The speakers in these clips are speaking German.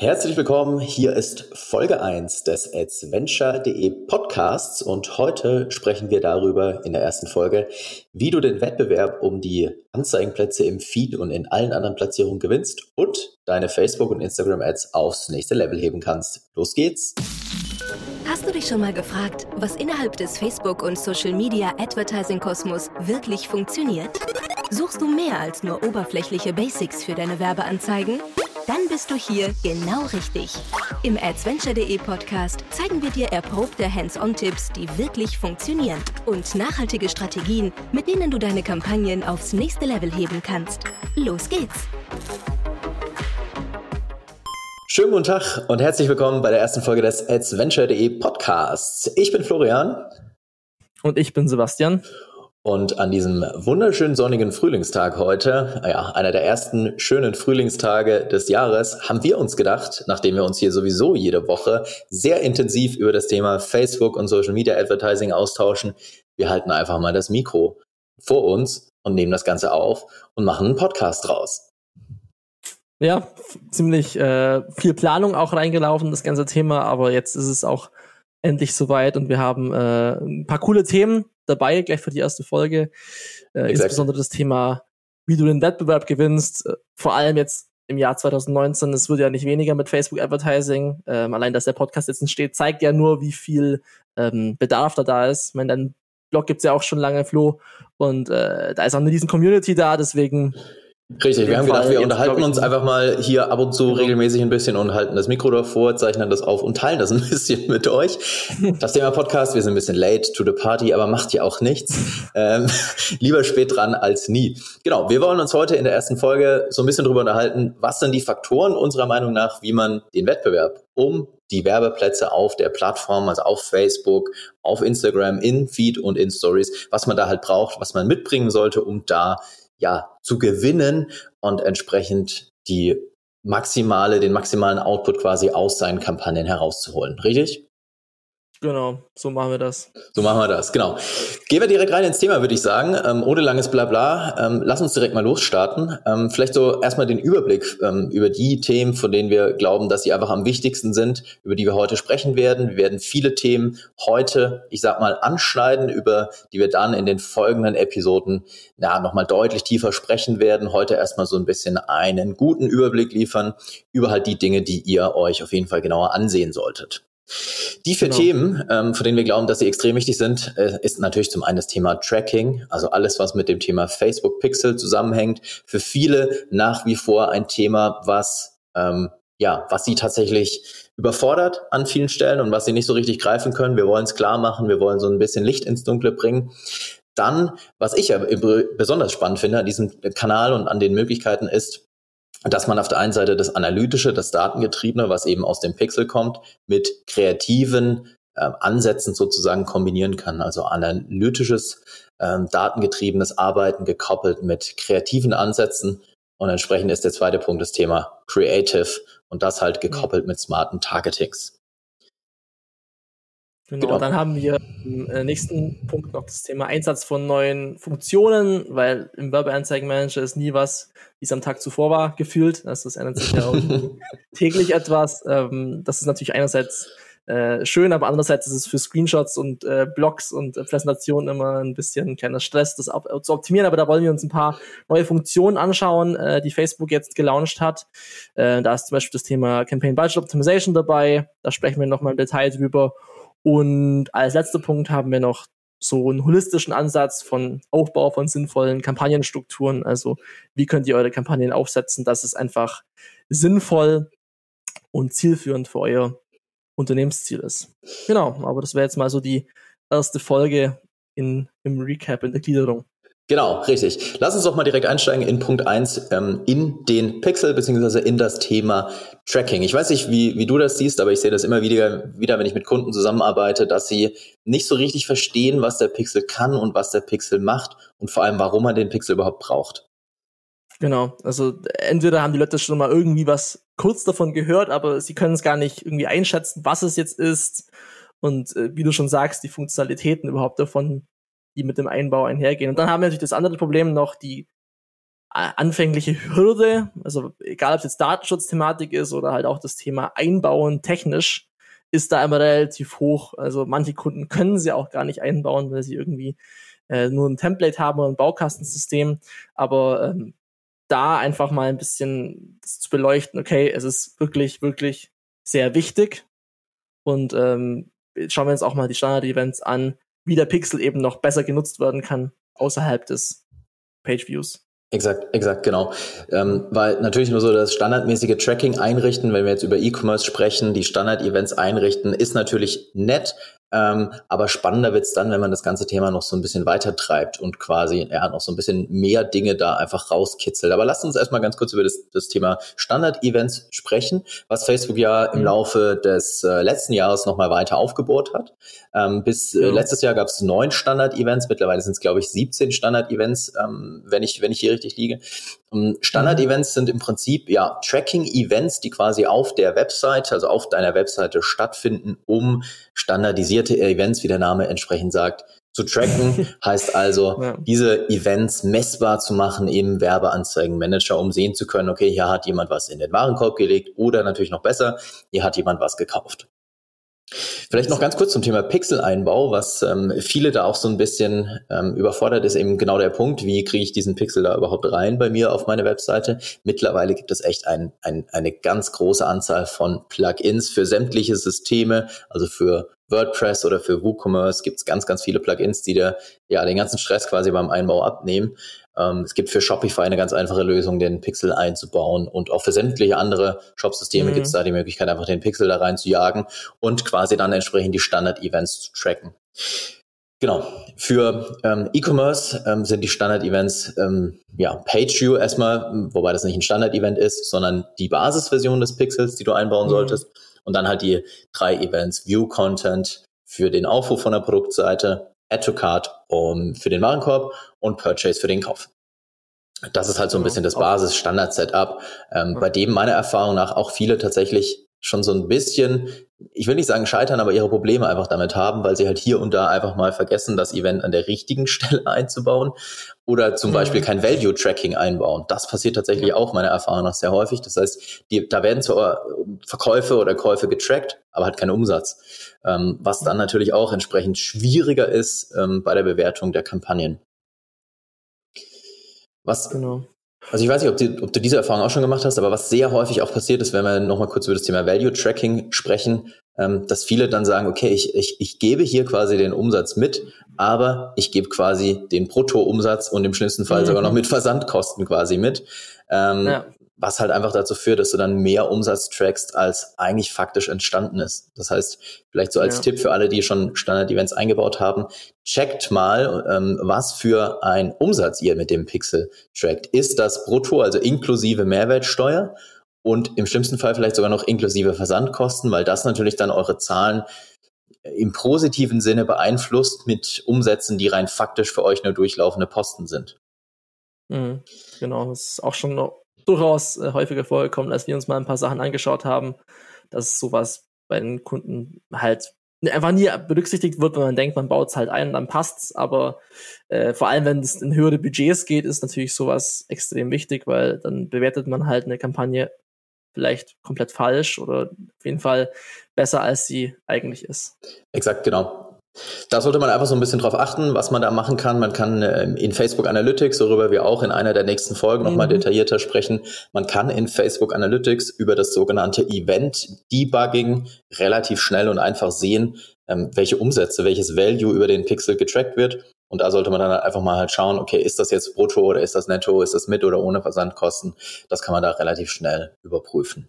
Herzlich willkommen. Hier ist Folge 1 des adventure.de Podcasts und heute sprechen wir darüber in der ersten Folge, wie du den Wettbewerb um die Anzeigenplätze im Feed und in allen anderen Platzierungen gewinnst und deine Facebook- und Instagram-Ads aufs nächste Level heben kannst. Los geht's! Hast du dich schon mal gefragt, was innerhalb des Facebook- und Social-Media-Advertising-Kosmos wirklich funktioniert? Suchst du mehr als nur oberflächliche Basics für deine Werbeanzeigen? Dann bist du hier genau richtig. Im Adventure.de Podcast zeigen wir dir erprobte Hands-on-Tipps, die wirklich funktionieren und nachhaltige Strategien, mit denen du deine Kampagnen aufs nächste Level heben kannst. Los geht's! Schönen guten Tag und herzlich willkommen bei der ersten Folge des Adventure.de Podcasts. Ich bin Florian. Und ich bin Sebastian. Und an diesem wunderschönen sonnigen Frühlingstag heute, ja, einer der ersten schönen Frühlingstage des Jahres, haben wir uns gedacht, nachdem wir uns hier sowieso jede Woche sehr intensiv über das Thema Facebook und Social Media Advertising austauschen, wir halten einfach mal das Mikro vor uns und nehmen das Ganze auf und machen einen Podcast draus. Ja, ziemlich äh, viel Planung auch reingelaufen, das ganze Thema, aber jetzt ist es auch endlich soweit und wir haben äh, ein paar coole Themen dabei, gleich für die erste Folge. Äh, insbesondere das Thema, wie du den Wettbewerb gewinnst, äh, vor allem jetzt im Jahr 2019, es wird ja nicht weniger mit Facebook Advertising. Ähm, allein, dass der Podcast jetzt entsteht, zeigt ja nur, wie viel ähm, Bedarf da da ist. Ich meine, dein Blog gibt's ja auch schon lange, Flo, und äh, da ist auch eine riesen Community da, deswegen Richtig, wir haben gedacht, wir unterhalten uns einfach mal hier ab und zu genau. regelmäßig ein bisschen und halten das Mikro davor, zeichnen das auf und teilen das ein bisschen mit euch. Das Thema Podcast, wir sind ein bisschen late to the party, aber macht ja auch nichts. Ähm, lieber spät dran als nie. Genau, wir wollen uns heute in der ersten Folge so ein bisschen drüber unterhalten, was sind die Faktoren unserer Meinung nach, wie man den Wettbewerb um die Werbeplätze auf der Plattform, also auf Facebook, auf Instagram, in Feed und in Stories, was man da halt braucht, was man mitbringen sollte, um da ja, zu gewinnen und entsprechend die maximale, den maximalen Output quasi aus seinen Kampagnen herauszuholen. Richtig? Genau, so machen wir das. So machen wir das, genau. Gehen wir direkt rein ins Thema, würde ich sagen. Ähm, ohne langes Blabla. Ähm, lass uns direkt mal losstarten. Ähm, vielleicht so erstmal den Überblick ähm, über die Themen, von denen wir glauben, dass sie einfach am wichtigsten sind, über die wir heute sprechen werden. Wir werden viele Themen heute, ich sag mal, anschneiden, über die wir dann in den folgenden Episoden ja, nochmal deutlich tiefer sprechen werden. Heute erstmal so ein bisschen einen guten Überblick liefern über halt die Dinge, die ihr euch auf jeden Fall genauer ansehen solltet. Die vier genau. Themen, ähm, von denen wir glauben, dass sie extrem wichtig sind, äh, ist natürlich zum einen das Thema Tracking, also alles, was mit dem Thema Facebook Pixel zusammenhängt. Für viele nach wie vor ein Thema, was ähm, ja, was sie tatsächlich überfordert an vielen Stellen und was sie nicht so richtig greifen können. Wir wollen es klar machen, wir wollen so ein bisschen Licht ins Dunkle bringen. Dann, was ich ja besonders spannend finde an diesem Kanal und an den Möglichkeiten ist, dass man auf der einen Seite das Analytische, das Datengetriebene, was eben aus dem Pixel kommt, mit kreativen äh, Ansätzen sozusagen kombinieren kann. Also analytisches, äh, datengetriebenes Arbeiten gekoppelt mit kreativen Ansätzen. Und entsprechend ist der zweite Punkt das Thema Creative und das halt gekoppelt mit smarten Targetings. Genau, genau, dann haben wir im äh, nächsten Punkt noch das Thema Einsatz von neuen Funktionen, weil im Werbeanzeigenmanager ist nie was, wie es am Tag zuvor war, gefühlt. Also das ändert sich ja auch täglich etwas. Ähm, das ist natürlich einerseits äh, schön, aber andererseits ist es für Screenshots und äh, Blogs und Präsentationen immer ein bisschen ein kleiner Stress, das zu optimieren. Aber da wollen wir uns ein paar neue Funktionen anschauen, die Facebook jetzt gelauncht hat. Da ist zum Beispiel das Thema Campaign Budget Optimization dabei. Da sprechen wir nochmal im Detail drüber. Und als letzter Punkt haben wir noch so einen holistischen Ansatz von Aufbau von sinnvollen Kampagnenstrukturen. Also wie könnt ihr eure Kampagnen aufsetzen, dass es einfach sinnvoll und zielführend für euer Unternehmensziel ist. Genau, aber das wäre jetzt mal so die erste Folge in, im Recap, in der Gliederung. Genau, richtig. Lass uns doch mal direkt einsteigen in Punkt eins ähm, in den Pixel beziehungsweise in das Thema Tracking. Ich weiß nicht, wie, wie du das siehst, aber ich sehe das immer wieder, wieder, wenn ich mit Kunden zusammenarbeite, dass sie nicht so richtig verstehen, was der Pixel kann und was der Pixel macht und vor allem, warum man den Pixel überhaupt braucht. Genau, also entweder haben die Leute schon mal irgendwie was kurz davon gehört, aber sie können es gar nicht irgendwie einschätzen, was es jetzt ist und äh, wie du schon sagst, die Funktionalitäten überhaupt davon die mit dem Einbau einhergehen. Und dann haben wir natürlich das andere Problem noch, die anfängliche Hürde, also egal ob es jetzt Datenschutzthematik ist oder halt auch das Thema Einbauen technisch, ist da immer relativ hoch. Also manche Kunden können sie auch gar nicht einbauen, weil sie irgendwie äh, nur ein Template haben oder ein Baukastensystem. Aber ähm, da einfach mal ein bisschen zu beleuchten, okay, es ist wirklich, wirklich sehr wichtig. Und ähm, schauen wir uns auch mal die Standard-Events an, wie der Pixel eben noch besser genutzt werden kann außerhalb des Page-Views. Exakt, exakt, genau. Ähm, weil natürlich nur so das standardmäßige Tracking einrichten, wenn wir jetzt über E-Commerce sprechen, die Standard-Events einrichten, ist natürlich nett, ähm, aber spannender wird's dann, wenn man das ganze Thema noch so ein bisschen weiter treibt und quasi ja noch so ein bisschen mehr Dinge da einfach rauskitzelt. Aber lasst uns erstmal ganz kurz über das, das Thema Standard-Events sprechen, was Facebook ja im mhm. Laufe des äh, letzten Jahres nochmal weiter aufgebohrt hat. Ähm, bis äh, letztes Jahr gab's neun Standard-Events, mittlerweile sind es, glaube ich, 17 Standard-Events, ähm, wenn ich, wenn ich hier richtig liege. Ähm, Standard-Events sind im Prinzip ja Tracking-Events, die quasi auf der Website, also auf deiner Webseite stattfinden, um standardisierte Events, wie der Name entsprechend sagt, zu tracken. heißt also, ja. diese Events messbar zu machen im Werbeanzeigenmanager, um sehen zu können, okay, hier hat jemand was in den Warenkorb gelegt oder natürlich noch besser, hier hat jemand was gekauft. Vielleicht noch ganz kurz zum Thema Pixel-Einbau, was ähm, viele da auch so ein bisschen ähm, überfordert ist, eben genau der Punkt, wie kriege ich diesen Pixel da überhaupt rein bei mir auf meine Webseite. Mittlerweile gibt es echt ein, ein, eine ganz große Anzahl von Plugins für sämtliche Systeme, also für WordPress oder für WooCommerce gibt es ganz, ganz viele Plugins, die dir ja den ganzen Stress quasi beim Einbau abnehmen. Ähm, es gibt für Shopify eine ganz einfache Lösung, den Pixel einzubauen und auch für sämtliche andere Shopsysteme mhm. gibt es da die Möglichkeit, einfach den Pixel da rein zu jagen und quasi dann entsprechend die Standard-Events zu tracken. Genau. Für ähm, E-Commerce ähm, sind die Standard-Events ähm, ja PageView erstmal, wobei das nicht ein Standard-Event ist, sondern die Basisversion des Pixels, die du einbauen mhm. solltest. Und dann halt die drei Events View Content für den Aufruf von der Produktseite, Add to Cart um, für den Warenkorb und Purchase für den Kauf. Das ist halt so ein bisschen das Basis-Standard-Setup, ähm, bei dem meiner Erfahrung nach auch viele tatsächlich schon so ein bisschen, ich will nicht sagen scheitern, aber ihre Probleme einfach damit haben, weil sie halt hier und da einfach mal vergessen, das Event an der richtigen Stelle einzubauen oder zum mhm. Beispiel kein Value-Tracking einbauen. Das passiert tatsächlich auch meiner Erfahrung nach sehr häufig. Das heißt, die, da werden zwar Verkäufe oder Käufe getrackt, aber halt kein Umsatz, ähm, was dann natürlich auch entsprechend schwieriger ist ähm, bei der Bewertung der Kampagnen. Was, genau. Also ich weiß nicht, ob, die, ob, du diese Erfahrung auch schon gemacht hast, aber was sehr häufig auch passiert ist, wenn wir nochmal kurz über das Thema Value Tracking sprechen, ähm, dass viele dann sagen, okay, ich, ich, ich gebe hier quasi den Umsatz mit, aber ich gebe quasi den Bruttoumsatz und im schlimmsten Fall mhm. sogar noch mit Versandkosten quasi mit. Ähm, ja was halt einfach dazu führt, dass du dann mehr Umsatz trackst, als eigentlich faktisch entstanden ist. Das heißt, vielleicht so als ja. Tipp für alle, die schon Standard-Events eingebaut haben, checkt mal, ähm, was für ein Umsatz ihr mit dem Pixel trackt. Ist das brutto, also inklusive Mehrwertsteuer? Und im schlimmsten Fall vielleicht sogar noch inklusive Versandkosten, weil das natürlich dann eure Zahlen im positiven Sinne beeinflusst mit Umsätzen, die rein faktisch für euch nur durchlaufende Posten sind. Mhm, genau, das ist auch schon durchaus äh, häufiger vorgekommen, als wir uns mal ein paar Sachen angeschaut haben, dass sowas bei den Kunden halt einfach nie berücksichtigt wird, wenn man denkt, man baut es halt ein, dann passt's. Aber äh, vor allem, wenn es in höhere Budgets geht, ist natürlich sowas extrem wichtig, weil dann bewertet man halt eine Kampagne vielleicht komplett falsch oder auf jeden Fall besser, als sie eigentlich ist. Exakt, genau. Da sollte man einfach so ein bisschen drauf achten, was man da machen kann. Man kann ähm, in Facebook Analytics, worüber wir auch in einer der nächsten Folgen mhm. nochmal detaillierter sprechen, man kann in Facebook Analytics über das sogenannte Event Debugging relativ schnell und einfach sehen, ähm, welche Umsätze, welches Value über den Pixel getrackt wird. Und da sollte man dann einfach mal halt schauen, okay, ist das jetzt brutto oder ist das netto, ist das mit oder ohne Versandkosten? Das kann man da relativ schnell überprüfen.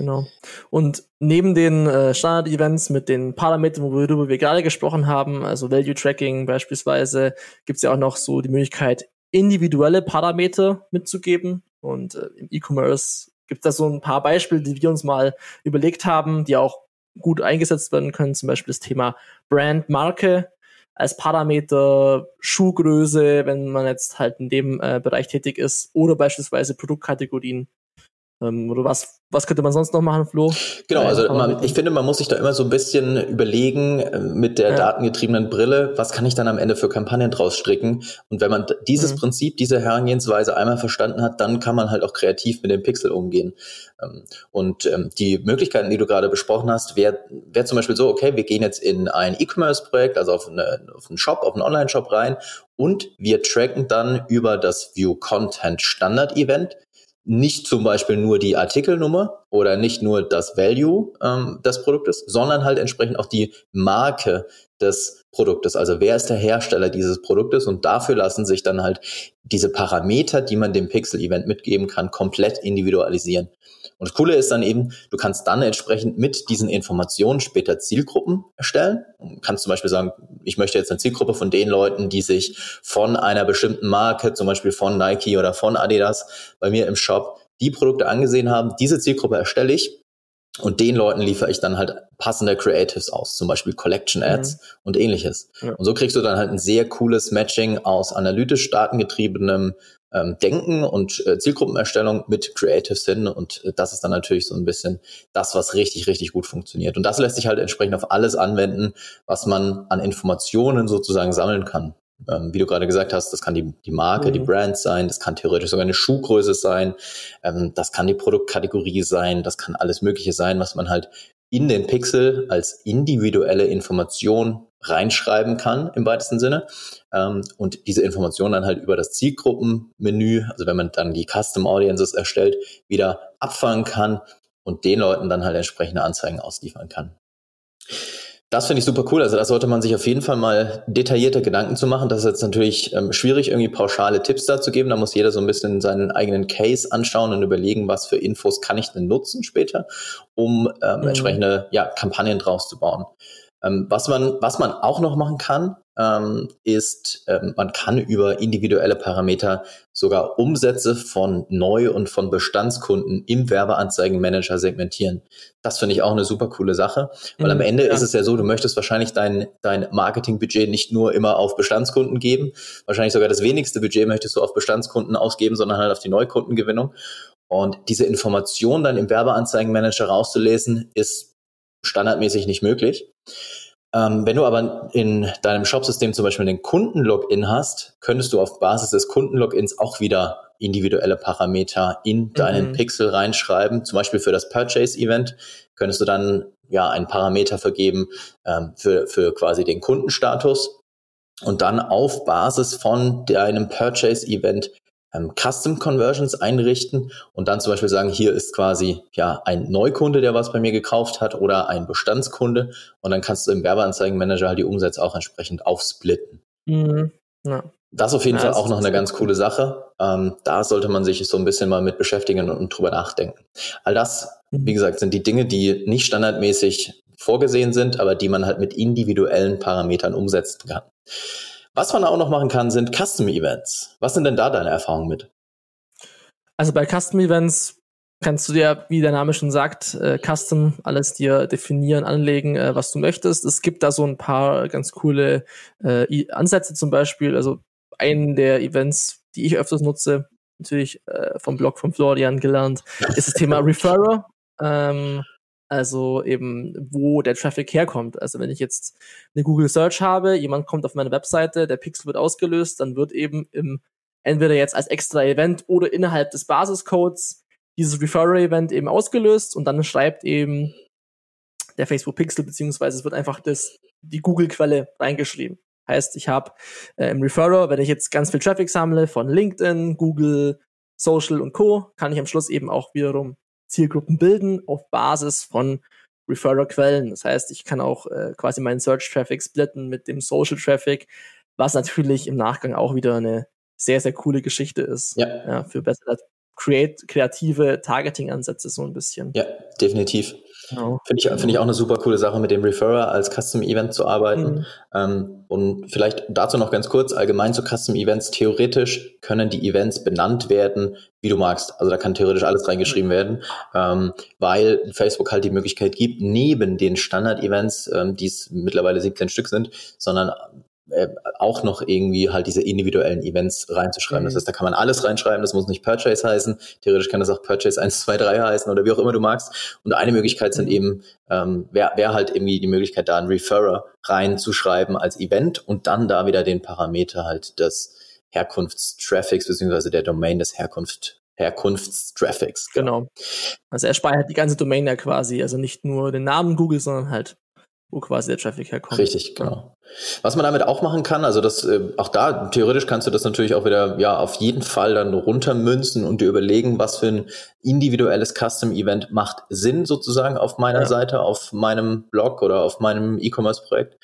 Genau. Und neben den äh, Standard-Events mit den Parametern, worüber wir gerade gesprochen haben, also Value Tracking beispielsweise, gibt es ja auch noch so die Möglichkeit, individuelle Parameter mitzugeben. Und äh, im E-Commerce gibt es da so ein paar Beispiele, die wir uns mal überlegt haben, die auch gut eingesetzt werden können. Zum Beispiel das Thema Brand, Marke als Parameter, Schuhgröße, wenn man jetzt halt in dem äh, Bereich tätig ist, oder beispielsweise Produktkategorien oder was, was könnte man sonst noch machen, Flo? Genau, also man, ich finde, man muss sich da immer so ein bisschen überlegen äh, mit der ja. datengetriebenen Brille, was kann ich dann am Ende für Kampagnen draus stricken? Und wenn man dieses mhm. Prinzip, diese Herangehensweise einmal verstanden hat, dann kann man halt auch kreativ mit dem Pixel umgehen. Ähm, und ähm, die Möglichkeiten, die du gerade besprochen hast, wäre wär zum Beispiel so, okay, wir gehen jetzt in ein E-Commerce-Projekt, also auf, eine, auf einen Shop, auf einen Online-Shop rein und wir tracken dann über das View Content Standard Event nicht zum Beispiel nur die Artikelnummer oder nicht nur das Value ähm, des Produktes, sondern halt entsprechend auch die Marke des Produktes. Also wer ist der Hersteller dieses Produktes? Und dafür lassen sich dann halt diese Parameter, die man dem Pixel-Event mitgeben kann, komplett individualisieren. Und das Coole ist dann eben, du kannst dann entsprechend mit diesen Informationen später Zielgruppen erstellen. Du kannst zum Beispiel sagen, ich möchte jetzt eine Zielgruppe von den Leuten, die sich von einer bestimmten Marke, zum Beispiel von Nike oder von Adidas, bei mir im Shop die Produkte angesehen haben. Diese Zielgruppe erstelle ich und den Leuten liefere ich dann halt passende Creatives aus, zum Beispiel Collection Ads mhm. und ähnliches. Ja. Und so kriegst du dann halt ein sehr cooles Matching aus analytisch datengetriebenem ähm, Denken und äh, Zielgruppenerstellung mit Creatives hin. Und äh, das ist dann natürlich so ein bisschen das, was richtig, richtig gut funktioniert. Und das lässt sich halt entsprechend auf alles anwenden, was man an Informationen sozusagen sammeln kann. Ähm, wie du gerade gesagt hast, das kann die, die Marke, mhm. die Brand sein, das kann theoretisch sogar eine Schuhgröße sein, ähm, das kann die Produktkategorie sein, das kann alles Mögliche sein, was man halt in den Pixel als individuelle Information reinschreiben kann im weitesten Sinne ähm, und diese Information dann halt über das Zielgruppenmenü, also wenn man dann die Custom Audiences erstellt, wieder abfangen kann und den Leuten dann halt entsprechende Anzeigen ausliefern kann. Das finde ich super cool. Also da sollte man sich auf jeden Fall mal detaillierte Gedanken zu machen. Das ist jetzt natürlich ähm, schwierig, irgendwie pauschale Tipps dazu geben. Da muss jeder so ein bisschen seinen eigenen Case anschauen und überlegen, was für Infos kann ich denn nutzen später, um ähm, mhm. entsprechende ja, Kampagnen draus zu bauen. Ähm, was, man, was man auch noch machen kann, ähm, ist, ähm, man kann über individuelle Parameter sogar Umsätze von Neu- und von Bestandskunden im Werbeanzeigenmanager segmentieren. Das finde ich auch eine super coole Sache, weil mhm, am Ende ja. ist es ja so, du möchtest wahrscheinlich dein, dein Marketingbudget nicht nur immer auf Bestandskunden geben, wahrscheinlich sogar das wenigste Budget möchtest du auf Bestandskunden ausgeben, sondern halt auf die Neukundengewinnung. Und diese Information dann im Werbeanzeigenmanager rauszulesen, ist standardmäßig nicht möglich. Ähm, wenn du aber in deinem Shopsystem zum Beispiel den Kundenlogin hast, könntest du auf Basis des Kundenlogins auch wieder individuelle Parameter in deinen mhm. Pixel reinschreiben. Zum Beispiel für das Purchase-Event könntest du dann ja einen Parameter vergeben ähm, für, für quasi den Kundenstatus und dann auf Basis von deinem Purchase-Event ähm, Custom Conversions einrichten und dann zum Beispiel sagen, hier ist quasi ja ein Neukunde, der was bei mir gekauft hat oder ein Bestandskunde und dann kannst du im Werbeanzeigenmanager halt die Umsätze auch entsprechend aufsplitten. Mhm. Ja. Das ist auf jeden ja, Fall auch noch eine ganz coole Sache. Ähm, da sollte man sich so ein bisschen mal mit beschäftigen und, und drüber nachdenken. All das, mhm. wie gesagt, sind die Dinge, die nicht standardmäßig vorgesehen sind, aber die man halt mit individuellen Parametern umsetzen kann. Was man auch noch machen kann, sind Custom Events. Was sind denn da deine Erfahrungen mit? Also bei Custom Events kannst du dir, wie der Name schon sagt, äh, Custom alles dir definieren, anlegen, äh, was du möchtest. Es gibt da so ein paar ganz coole äh, Ansätze zum Beispiel. Also einen der Events, die ich öfters nutze, natürlich äh, vom Blog von Florian gelernt, ist das Thema Referrer. Ähm, also eben, wo der Traffic herkommt. Also wenn ich jetzt eine Google Search habe, jemand kommt auf meine Webseite, der Pixel wird ausgelöst, dann wird eben im entweder jetzt als extra Event oder innerhalb des Basiscodes dieses Referrer-Event eben ausgelöst und dann schreibt eben der Facebook Pixel, beziehungsweise es wird einfach das, die Google-Quelle reingeschrieben. Heißt, ich habe äh, im Referrer, wenn ich jetzt ganz viel Traffic sammle von LinkedIn, Google, Social und Co., kann ich am Schluss eben auch wiederum Zielgruppen bilden auf Basis von Referrer-Quellen. Das heißt, ich kann auch äh, quasi meinen Search-Traffic splitten mit dem Social-Traffic, was natürlich im Nachgang auch wieder eine sehr, sehr coole Geschichte ist. Ja. ja für bessere kreative Targeting-Ansätze so ein bisschen. Ja, definitiv. Genau. Finde ich, finde ich auch eine super coole Sache, mit dem Referrer als Custom Event zu arbeiten. Mhm. Ähm, und vielleicht dazu noch ganz kurz, allgemein zu Custom Events. Theoretisch können die Events benannt werden, wie du magst. Also da kann theoretisch alles reingeschrieben mhm. werden, ähm, weil Facebook halt die Möglichkeit gibt, neben den Standard-Events, ähm, die es mittlerweile 17 Stück sind, sondern äh, auch noch irgendwie halt diese individuellen Events reinzuschreiben. Mhm. Das heißt, da kann man alles reinschreiben, das muss nicht Purchase heißen. Theoretisch kann das auch Purchase 1, 2, 3 heißen oder wie auch immer du magst. Und eine Möglichkeit sind mhm. eben, ähm, wäre wär halt irgendwie die Möglichkeit, da einen Referrer reinzuschreiben als Event und dann da wieder den Parameter halt des Herkunftstraffics beziehungsweise der Domain des Herkunft Herkunftstraffics. Genau. Also er speichert die ganze Domain ja quasi, also nicht nur den Namen Google, sondern halt wo quasi der Traffic herkommt. Richtig, genau. Was man damit auch machen kann, also das, äh, auch da, theoretisch kannst du das natürlich auch wieder, ja, auf jeden Fall dann runtermünzen und dir überlegen, was für ein individuelles Custom-Event macht Sinn sozusagen auf meiner ja. Seite, auf meinem Blog oder auf meinem E-Commerce-Projekt.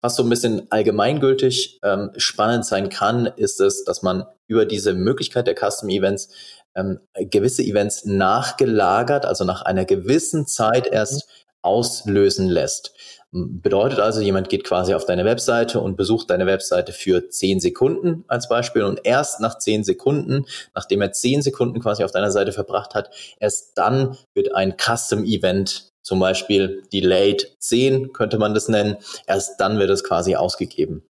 Was so ein bisschen allgemeingültig ähm, spannend sein kann, ist es, dass man über diese Möglichkeit der Custom-Events ähm, gewisse Events nachgelagert, also nach einer gewissen Zeit erst mhm. auslösen lässt. Bedeutet also, jemand geht quasi auf deine Webseite und besucht deine Webseite für zehn Sekunden als Beispiel und erst nach zehn Sekunden, nachdem er zehn Sekunden quasi auf deiner Seite verbracht hat, erst dann wird ein Custom Event, zum Beispiel Delayed 10 könnte man das nennen, erst dann wird es quasi ausgegeben.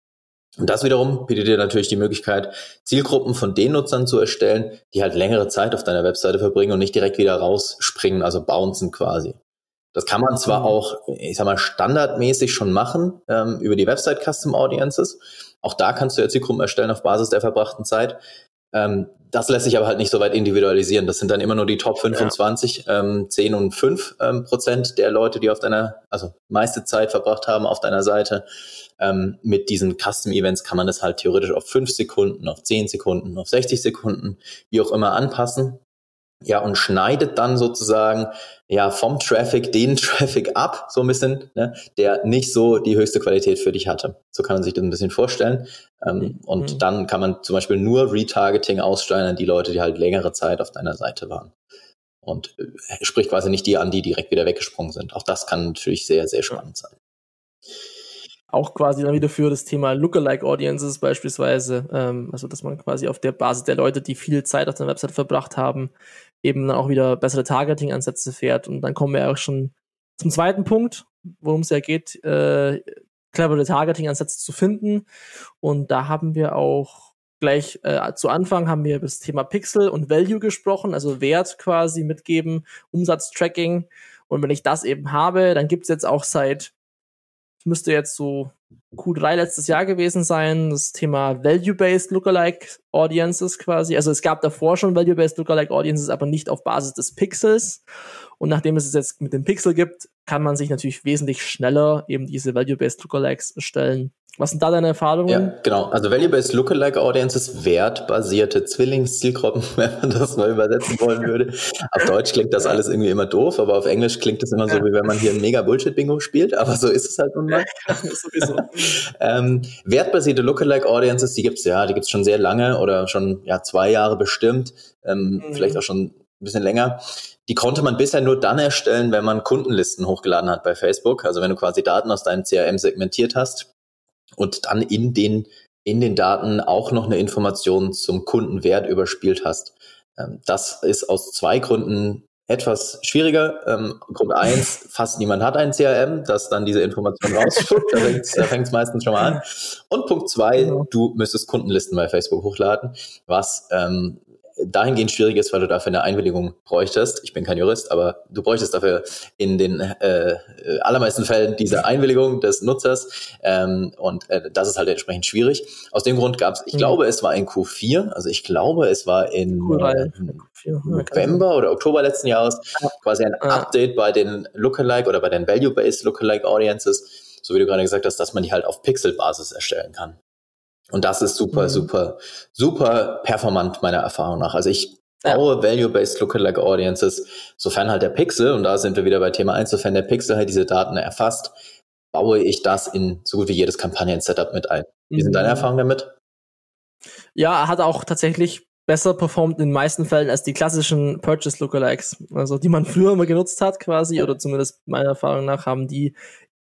Und das wiederum bietet dir natürlich die Möglichkeit, Zielgruppen von den Nutzern zu erstellen, die halt längere Zeit auf deiner Webseite verbringen und nicht direkt wieder rausspringen, also bouncen quasi. Das kann man zwar mhm. auch, ich sag mal, standardmäßig schon machen ähm, über die Website Custom Audiences. Auch da kannst du ja Zielgruppen erstellen auf Basis der verbrachten Zeit. Ähm, das lässt sich aber halt nicht so weit individualisieren. Das sind dann immer nur die Top 25, ja. ähm, 10 und 5 ähm, Prozent der Leute, die auf deiner, also meiste Zeit verbracht haben auf deiner Seite. Ähm, mit diesen Custom Events kann man das halt theoretisch auf 5 Sekunden, auf 10 Sekunden, auf 60 Sekunden, wie auch immer anpassen ja, und schneidet dann sozusagen ja vom Traffic den Traffic ab, so ein bisschen, ne, der nicht so die höchste Qualität für dich hatte. So kann man sich das ein bisschen vorstellen. Ähm, mhm. Und mhm. dann kann man zum Beispiel nur Retargeting aussteuern an die Leute, die halt längere Zeit auf deiner Seite waren. Und äh, spricht quasi nicht die an, die direkt wieder weggesprungen sind. Auch das kann natürlich sehr, sehr spannend sein auch quasi dann wieder für das Thema Lookalike Audiences beispielsweise, ähm, also dass man quasi auf der Basis der Leute, die viel Zeit auf der Website verbracht haben, eben dann auch wieder bessere Targeting-Ansätze fährt. Und dann kommen wir auch schon zum zweiten Punkt, worum es ja geht, äh, clevere Targeting-Ansätze zu finden. Und da haben wir auch gleich äh, zu Anfang haben wir über das Thema Pixel und Value gesprochen, also Wert quasi mitgeben, Umsatztracking. Und wenn ich das eben habe, dann gibt es jetzt auch seit müsste jetzt so Q3 letztes Jahr gewesen sein, das Thema Value-Based Lookalike Audiences quasi. Also es gab davor schon Value-Based Lookalike Audiences, aber nicht auf Basis des Pixels. Und nachdem es es jetzt mit dem Pixel gibt, kann man sich natürlich wesentlich schneller eben diese Value-Based Lookalikes erstellen. Was sind da deine Erfahrungen? Ja, genau. Also Value-Based Lookalike Audiences, wertbasierte Zwillingszielgruppen, wenn man das mal übersetzen wollen würde. auf Deutsch klingt das alles irgendwie immer doof, aber auf Englisch klingt es immer so, wie wenn man hier ein mega Bullshit-Bingo spielt, aber so ist es halt nun mal. ähm, wertbasierte Lookalike Audiences, die gibt's ja, die gibt's schon sehr lange oder schon ja zwei Jahre bestimmt, ähm, mhm. vielleicht auch schon ein bisschen länger. Die konnte man bisher nur dann erstellen, wenn man Kundenlisten hochgeladen hat bei Facebook. Also wenn du quasi Daten aus deinem CRM segmentiert hast und dann in den, in den Daten auch noch eine Information zum Kundenwert überspielt hast. Ähm, das ist aus zwei Gründen etwas schwieriger. Ähm, Grund eins, fast niemand hat ein CRM, das dann diese Information rausspuckt. Da fängt es meistens schon mal an. Und Punkt zwei, genau. du müsstest Kundenlisten bei Facebook hochladen, was ähm, dahingehend schwierig ist, weil du dafür eine Einwilligung bräuchtest. Ich bin kein Jurist, aber du bräuchtest dafür in den äh, allermeisten Fällen diese Einwilligung des Nutzers. Ähm, und äh, das ist halt entsprechend schwierig. Aus dem Grund gab es, ich mhm. glaube, es war in Q4, also ich glaube, es war in äh, November oder Oktober letzten Jahres, quasi ein Update bei den Lookalike oder bei den Value-Based Lookalike Audiences, so wie du gerade gesagt hast, dass man die halt auf Pixel-Basis erstellen kann. Und das ist super, mhm. super, super performant meiner Erfahrung nach. Also ich baue ja. Value-Based Lookalike Audiences, sofern halt der Pixel, und da sind wir wieder bei Thema 1, sofern der Pixel halt diese Daten erfasst, baue ich das in so gut wie jedes Kampagnen-Setup mit ein. Wie sind deine mhm. Erfahrungen damit? Ja, hat auch tatsächlich besser performt in den meisten Fällen als die klassischen Purchase Lookalikes, also die man früher immer genutzt hat quasi, oder zumindest meiner Erfahrung nach haben die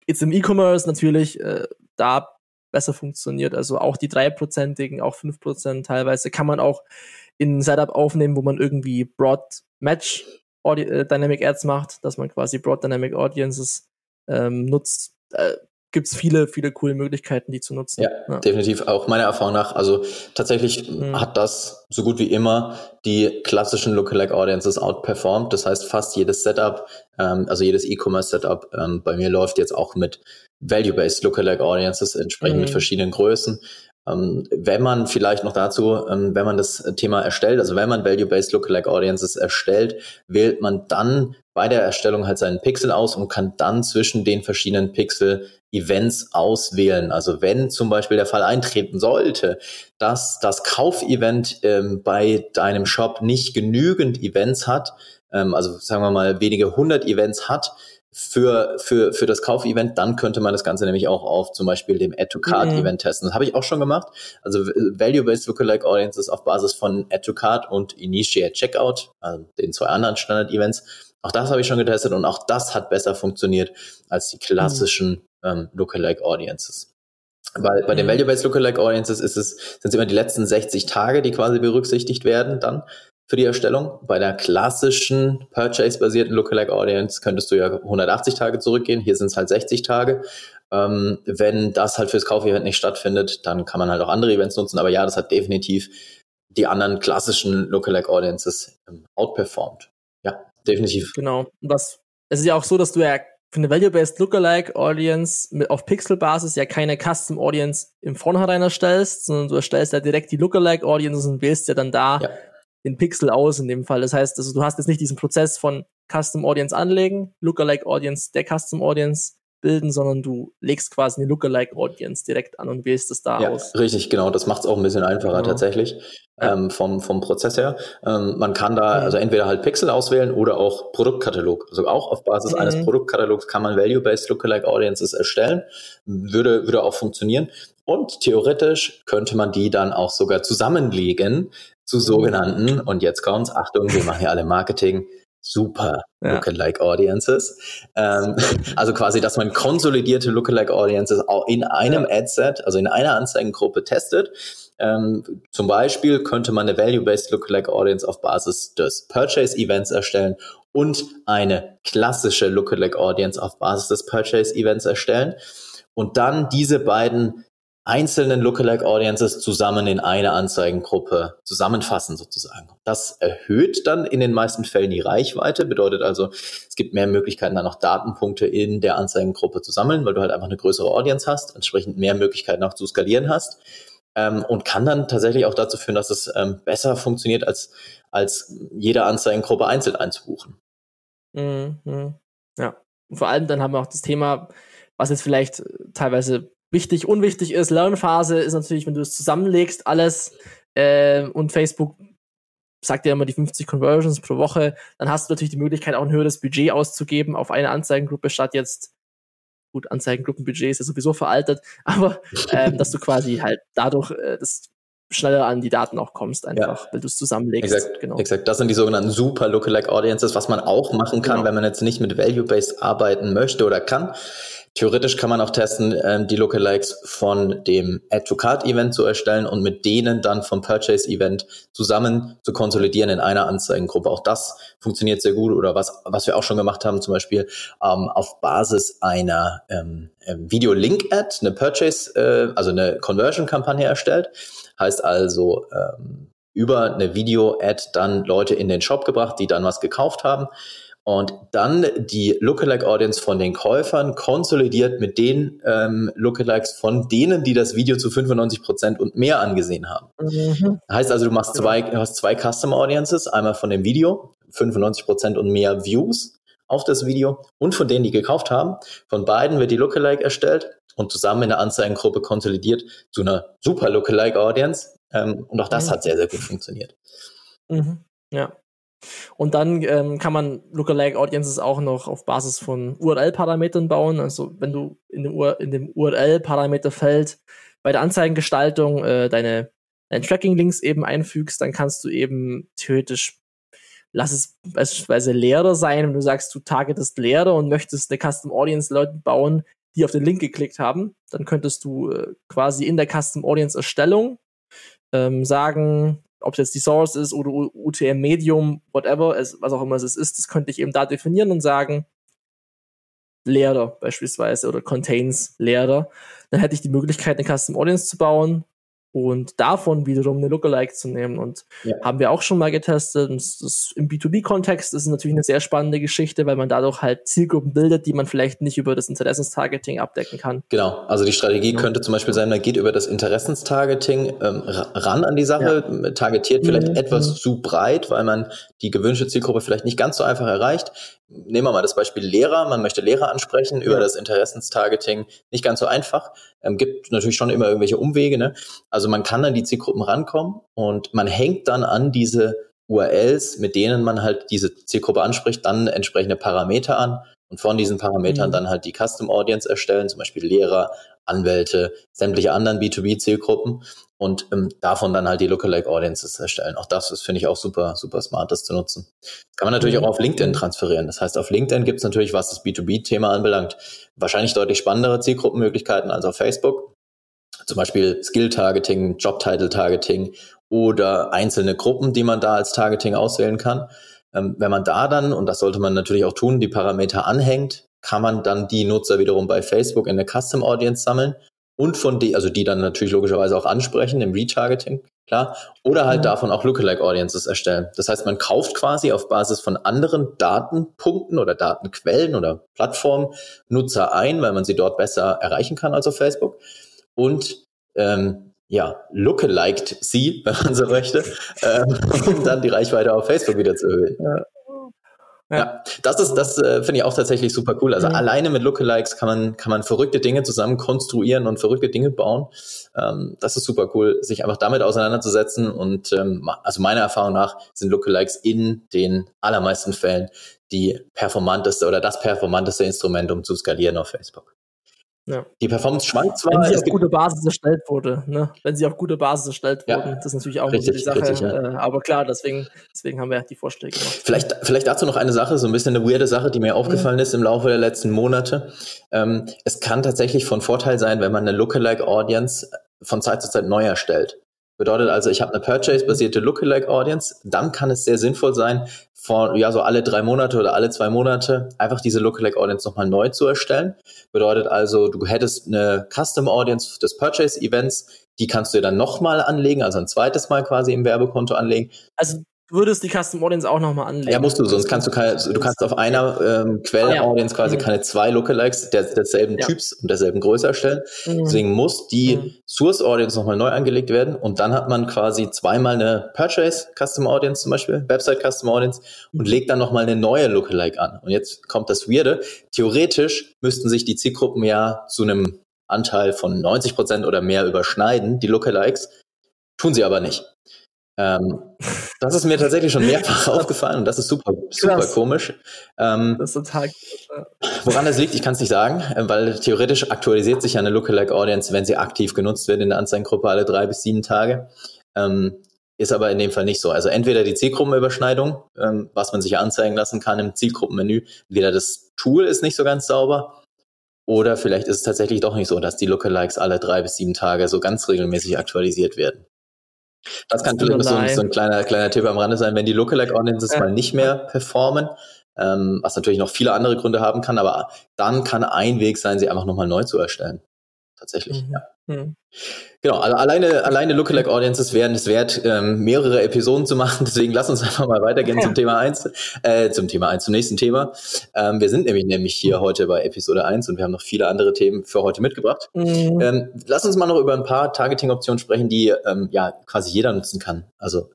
jetzt im E-Commerce natürlich äh, da besser funktioniert. Also auch die dreiprozentigen, auch fünf Prozent teilweise kann man auch in ein Setup aufnehmen, wo man irgendwie Broad Match Audi äh, Dynamic Ads macht, dass man quasi Broad Dynamic Audiences ähm, nutzt. Äh, gibt es viele, viele coole Möglichkeiten, die zu nutzen. Ja, ja. definitiv. Auch meiner Erfahrung nach. Also tatsächlich mhm. hat das so gut wie immer die klassischen Lookalike Audiences outperformed. Das heißt, fast jedes Setup, ähm, also jedes E-Commerce-Setup ähm, bei mir läuft jetzt auch mit Value-Based Lookalike Audiences, entsprechend mhm. mit verschiedenen Größen. Ähm, wenn man vielleicht noch dazu, ähm, wenn man das Thema erstellt, also wenn man Value-Based Lookalike Audiences erstellt, wählt man dann bei der Erstellung halt seinen Pixel aus und kann dann zwischen den verschiedenen Pixel Events auswählen. Also wenn zum Beispiel der Fall eintreten sollte, dass das Kaufevent ähm, bei deinem Shop nicht genügend Events hat, ähm, also sagen wir mal wenige hundert Events hat, für, für, für das Kaufevent, dann könnte man das Ganze nämlich auch auf zum Beispiel dem Add-to-Card-Event mhm. testen. Das habe ich auch schon gemacht. Also Value-Based Lookalike Audiences auf Basis von Add-to-Card und Initiate Checkout, also den zwei anderen Standard-Events. Auch das habe ich schon getestet und auch das hat besser funktioniert als die klassischen mhm. ähm, Lookalike Audiences. Weil bei den mhm. Value-Based Lookalike Audiences ist es, sind es immer die letzten 60 Tage, die quasi berücksichtigt werden dann für die Erstellung. Bei der klassischen Purchase-basierten Lookalike Audience könntest du ja 180 Tage zurückgehen. Hier sind es halt 60 Tage. Ähm, wenn das halt fürs Kaufevent nicht stattfindet, dann kann man halt auch andere Events nutzen. Aber ja, das hat definitiv die anderen klassischen Lookalike Audiences ähm, outperformed. Ja, definitiv. Genau. Was, es ist ja auch so, dass du ja für eine Value-Based Lookalike Audience mit auf Pixel-Basis ja keine Custom Audience im Vornherein erstellst, sondern du erstellst ja direkt die Lookalike Audiences und wählst ja dann da ja den Pixel aus in dem Fall. Das heißt, also du hast jetzt nicht diesen Prozess von Custom Audience anlegen, Lookalike Audience der Custom Audience bilden, sondern du legst quasi eine Lookalike Audience direkt an und wählst es da ja, aus. Richtig, genau. Das macht es auch ein bisschen einfacher genau. tatsächlich ja. ähm, vom, vom Prozess her. Ähm, man kann da also entweder halt Pixel auswählen oder auch Produktkatalog. Also auch auf Basis mhm. eines Produktkatalogs kann man Value-Based Lookalike Audiences erstellen. Würde, würde auch funktionieren. Und theoretisch könnte man die dann auch sogar zusammenlegen zu sogenannten, und jetzt kommt's, Achtung, wir machen hier alle Marketing, super ja. Lookalike Audiences. Ähm, also quasi, dass man konsolidierte Lookalike Audiences auch in einem ja. Adset, also in einer Anzeigengruppe testet. Ähm, zum Beispiel könnte man eine Value-Based Lookalike Audience auf Basis des Purchase Events erstellen und eine klassische Lookalike Audience auf Basis des Purchase Events erstellen und dann diese beiden einzelnen Lookalike Audiences zusammen in eine Anzeigengruppe zusammenfassen sozusagen. Das erhöht dann in den meisten Fällen die Reichweite, bedeutet also, es gibt mehr Möglichkeiten, dann noch Datenpunkte in der Anzeigengruppe zu sammeln, weil du halt einfach eine größere Audience hast, entsprechend mehr Möglichkeiten auch zu skalieren hast ähm, und kann dann tatsächlich auch dazu führen, dass es ähm, besser funktioniert, als, als jede Anzeigengruppe einzeln einzubuchen. Mhm. Ja, und vor allem dann haben wir auch das Thema, was jetzt vielleicht teilweise wichtig, unwichtig ist. Lernphase ist natürlich, wenn du es zusammenlegst, alles äh, und Facebook sagt ja immer die 50 Conversions pro Woche, dann hast du natürlich die Möglichkeit, auch ein höheres Budget auszugeben auf eine Anzeigengruppe statt jetzt gut, Anzeigengruppenbudget ist ja sowieso veraltet, aber ähm, dass du quasi halt dadurch äh, das schneller an die Daten auch kommst, einfach, ja. weil du es zusammenlegst. Exakt, genau. exakt. Das sind die sogenannten Super Lookalike Audiences, was man auch machen kann, genau. wenn man jetzt nicht mit Value-Based arbeiten möchte oder kann. Theoretisch kann man auch testen, ähm, die Lookalikes von dem Add-to-Card-Event zu erstellen und mit denen dann vom Purchase-Event zusammen zu konsolidieren in einer Anzeigengruppe. Auch das funktioniert sehr gut. Oder was, was wir auch schon gemacht haben, zum Beispiel ähm, auf Basis einer ähm, ähm Video-Link-Ad eine Purchase, äh, also eine Conversion-Kampagne erstellt. Heißt also, ähm, über eine Video-Ad dann Leute in den Shop gebracht, die dann was gekauft haben und dann die Lookalike Audience von den Käufern konsolidiert mit den ähm, Lookalikes von denen, die das Video zu 95 Prozent und mehr angesehen haben. Mhm. Heißt also, du machst zwei, du hast zwei Custom Audiences, einmal von dem Video, 95 Prozent und mehr Views auf das Video und von denen, die gekauft haben. Von beiden wird die Lookalike erstellt und zusammen in der Anzeigengruppe konsolidiert zu einer super Lookalike Audience. Ähm, und auch das mhm. hat sehr, sehr gut funktioniert. Mhm. Ja, und dann ähm, kann man Lookalike Audiences auch noch auf Basis von URL-Parametern bauen. Also wenn du in dem, dem URL-Parameterfeld bei der Anzeigengestaltung äh, deine, deine Tracking-Links eben einfügst, dann kannst du eben theoretisch, lass es beispielsweise Lehrer sein, wenn du sagst, du targetest Lehrer und möchtest eine Custom Audience Leute bauen, die auf den Link geklickt haben, dann könntest du äh, quasi in der Custom Audience Erstellung ähm, sagen, ob es jetzt die Source ist oder UTM Medium, whatever, es, was auch immer es ist, das könnte ich eben da definieren und sagen, leerer beispielsweise oder contains leerer, dann hätte ich die Möglichkeit, eine Custom Audience zu bauen, und davon wiederum eine Lookalike zu nehmen. Und ja. haben wir auch schon mal getestet. Und das, Im B2B-Kontext ist es natürlich eine sehr spannende Geschichte, weil man dadurch halt Zielgruppen bildet, die man vielleicht nicht über das Interessenstargeting abdecken kann. Genau, also die Strategie ja. könnte zum Beispiel sein, man geht über das Interessenstargeting ähm, ran an die Sache, ja. targetiert vielleicht mhm. etwas mhm. zu breit, weil man die gewünschte Zielgruppe vielleicht nicht ganz so einfach erreicht. Nehmen wir mal das Beispiel Lehrer. Man möchte Lehrer ansprechen über das Interessenstargeting. Nicht ganz so einfach. Ähm, gibt natürlich schon immer irgendwelche Umwege. Ne? Also man kann an die Zielgruppen rankommen und man hängt dann an diese URLs, mit denen man halt diese Zielgruppe anspricht, dann entsprechende Parameter an und von diesen Parametern mhm. dann halt die Custom Audience erstellen, zum Beispiel Lehrer, Anwälte, sämtliche anderen B2B-Zielgruppen und ähm, davon dann halt die Lookalike Audiences erstellen. Auch das ist, finde ich, auch super, super smart, das zu nutzen. Das kann man natürlich mhm. auch auf LinkedIn transferieren. Das heißt, auf LinkedIn gibt es natürlich, was das B2B-Thema anbelangt, wahrscheinlich deutlich spannendere Zielgruppenmöglichkeiten als auf Facebook. Zum Beispiel Skill-Targeting, Job-Title-Targeting oder einzelne Gruppen, die man da als Targeting auswählen kann. Ähm, wenn man da dann, und das sollte man natürlich auch tun, die Parameter anhängt, kann man dann die Nutzer wiederum bei Facebook in eine Custom Audience sammeln und von die, also die dann natürlich logischerweise auch ansprechen im Retargeting, klar, oder halt mhm. davon auch Lookalike Audiences erstellen. Das heißt, man kauft quasi auf Basis von anderen Datenpunkten oder Datenquellen oder Plattformen Nutzer ein, weil man sie dort besser erreichen kann als auf Facebook und ähm, ja, lookaliked sie, wenn man so möchte, ähm, um dann die Reichweite auf Facebook wieder zu erhöhen. Ja. Ja, das ist, das äh, finde ich auch tatsächlich super cool. Also mhm. alleine mit Lookalikes kann man, kann man verrückte Dinge zusammen konstruieren und verrückte Dinge bauen. Ähm, das ist super cool, sich einfach damit auseinanderzusetzen. Und ähm, also meiner Erfahrung nach sind Lookalikes in den allermeisten Fällen die performanteste oder das performanteste Instrument, um zu skalieren auf Facebook. Ja. Die Performance schwankt zwar. Wenn sie auf gute Basis erstellt wurde, ne? Wenn sie auf gute Basis erstellt ja. wurden, das ist natürlich auch richtig, die Sache. Richtig, ja. äh, aber klar, deswegen, deswegen haben wir die Vorschläge gemacht. Vielleicht, vielleicht dazu noch eine Sache, so ein bisschen eine weirde Sache, die mir aufgefallen mhm. ist im Laufe der letzten Monate. Ähm, es kann tatsächlich von Vorteil sein, wenn man eine Lookalike Audience von Zeit zu Zeit neu erstellt. Bedeutet also, ich habe eine Purchase-basierte Lookalike Audience, dann kann es sehr sinnvoll sein, vor, ja, so alle drei Monate oder alle zwei Monate einfach diese Lookalike Audience nochmal neu zu erstellen. Bedeutet also, du hättest eine Custom Audience des Purchase Events, die kannst du dir dann nochmal anlegen, also ein zweites Mal quasi im Werbekonto anlegen. Also würdest die Custom Audience auch nochmal anlegen. Ja, musst du, sonst kannst du keine, du kannst auf einer ähm, Quell-Audience ah, quasi mhm. keine zwei Lookalikes der, derselben ja. Typs und derselben Größe erstellen. Mhm. Deswegen muss die mhm. Source-Audience nochmal neu angelegt werden und dann hat man quasi zweimal eine Purchase Custom Audience zum Beispiel, Website Custom Audience und legt dann nochmal eine neue Lookalike an. Und jetzt kommt das Weirde. Theoretisch müssten sich die Zielgruppen ja zu einem Anteil von 90 Prozent oder mehr überschneiden, die Lookalikes. Tun sie aber nicht. Ähm, das ist mir tatsächlich schon mehrfach aufgefallen und das ist super, super Krass. komisch. Ähm, das ist total Woran das liegt, ich kann es nicht sagen, äh, weil theoretisch aktualisiert sich ja eine Lookalike Audience, wenn sie aktiv genutzt wird in der Anzeigengruppe alle drei bis sieben Tage. Ähm, ist aber in dem Fall nicht so. Also entweder die Zielgruppenüberschneidung, ähm, was man sich anzeigen lassen kann im Zielgruppenmenü, entweder das Tool ist nicht so ganz sauber oder vielleicht ist es tatsächlich doch nicht so, dass die Lookalikes alle drei bis sieben Tage so ganz regelmäßig aktualisiert werden. Das kann vielleicht so, so, ein kleiner, kleiner Tipp am Rande sein, wenn die Lookalike Audiences ja. mal nicht mehr performen, ähm, was natürlich noch viele andere Gründe haben kann, aber dann kann ein Weg sein, sie einfach nochmal neu zu erstellen. Tatsächlich, mhm. ja. Mhm. Genau, also alleine, alleine Lookalike Audiences wären es wert, ähm, mehrere Episoden zu machen. Deswegen lass uns einfach mal weitergehen ja. zum Thema eins, äh, zum Thema eins, zum nächsten Thema. Ähm, wir sind nämlich nämlich hier heute bei Episode eins und wir haben noch viele andere Themen für heute mitgebracht. Mhm. Ähm, lass uns mal noch über ein paar Targeting-Optionen sprechen, die ähm, ja quasi jeder nutzen kann. Also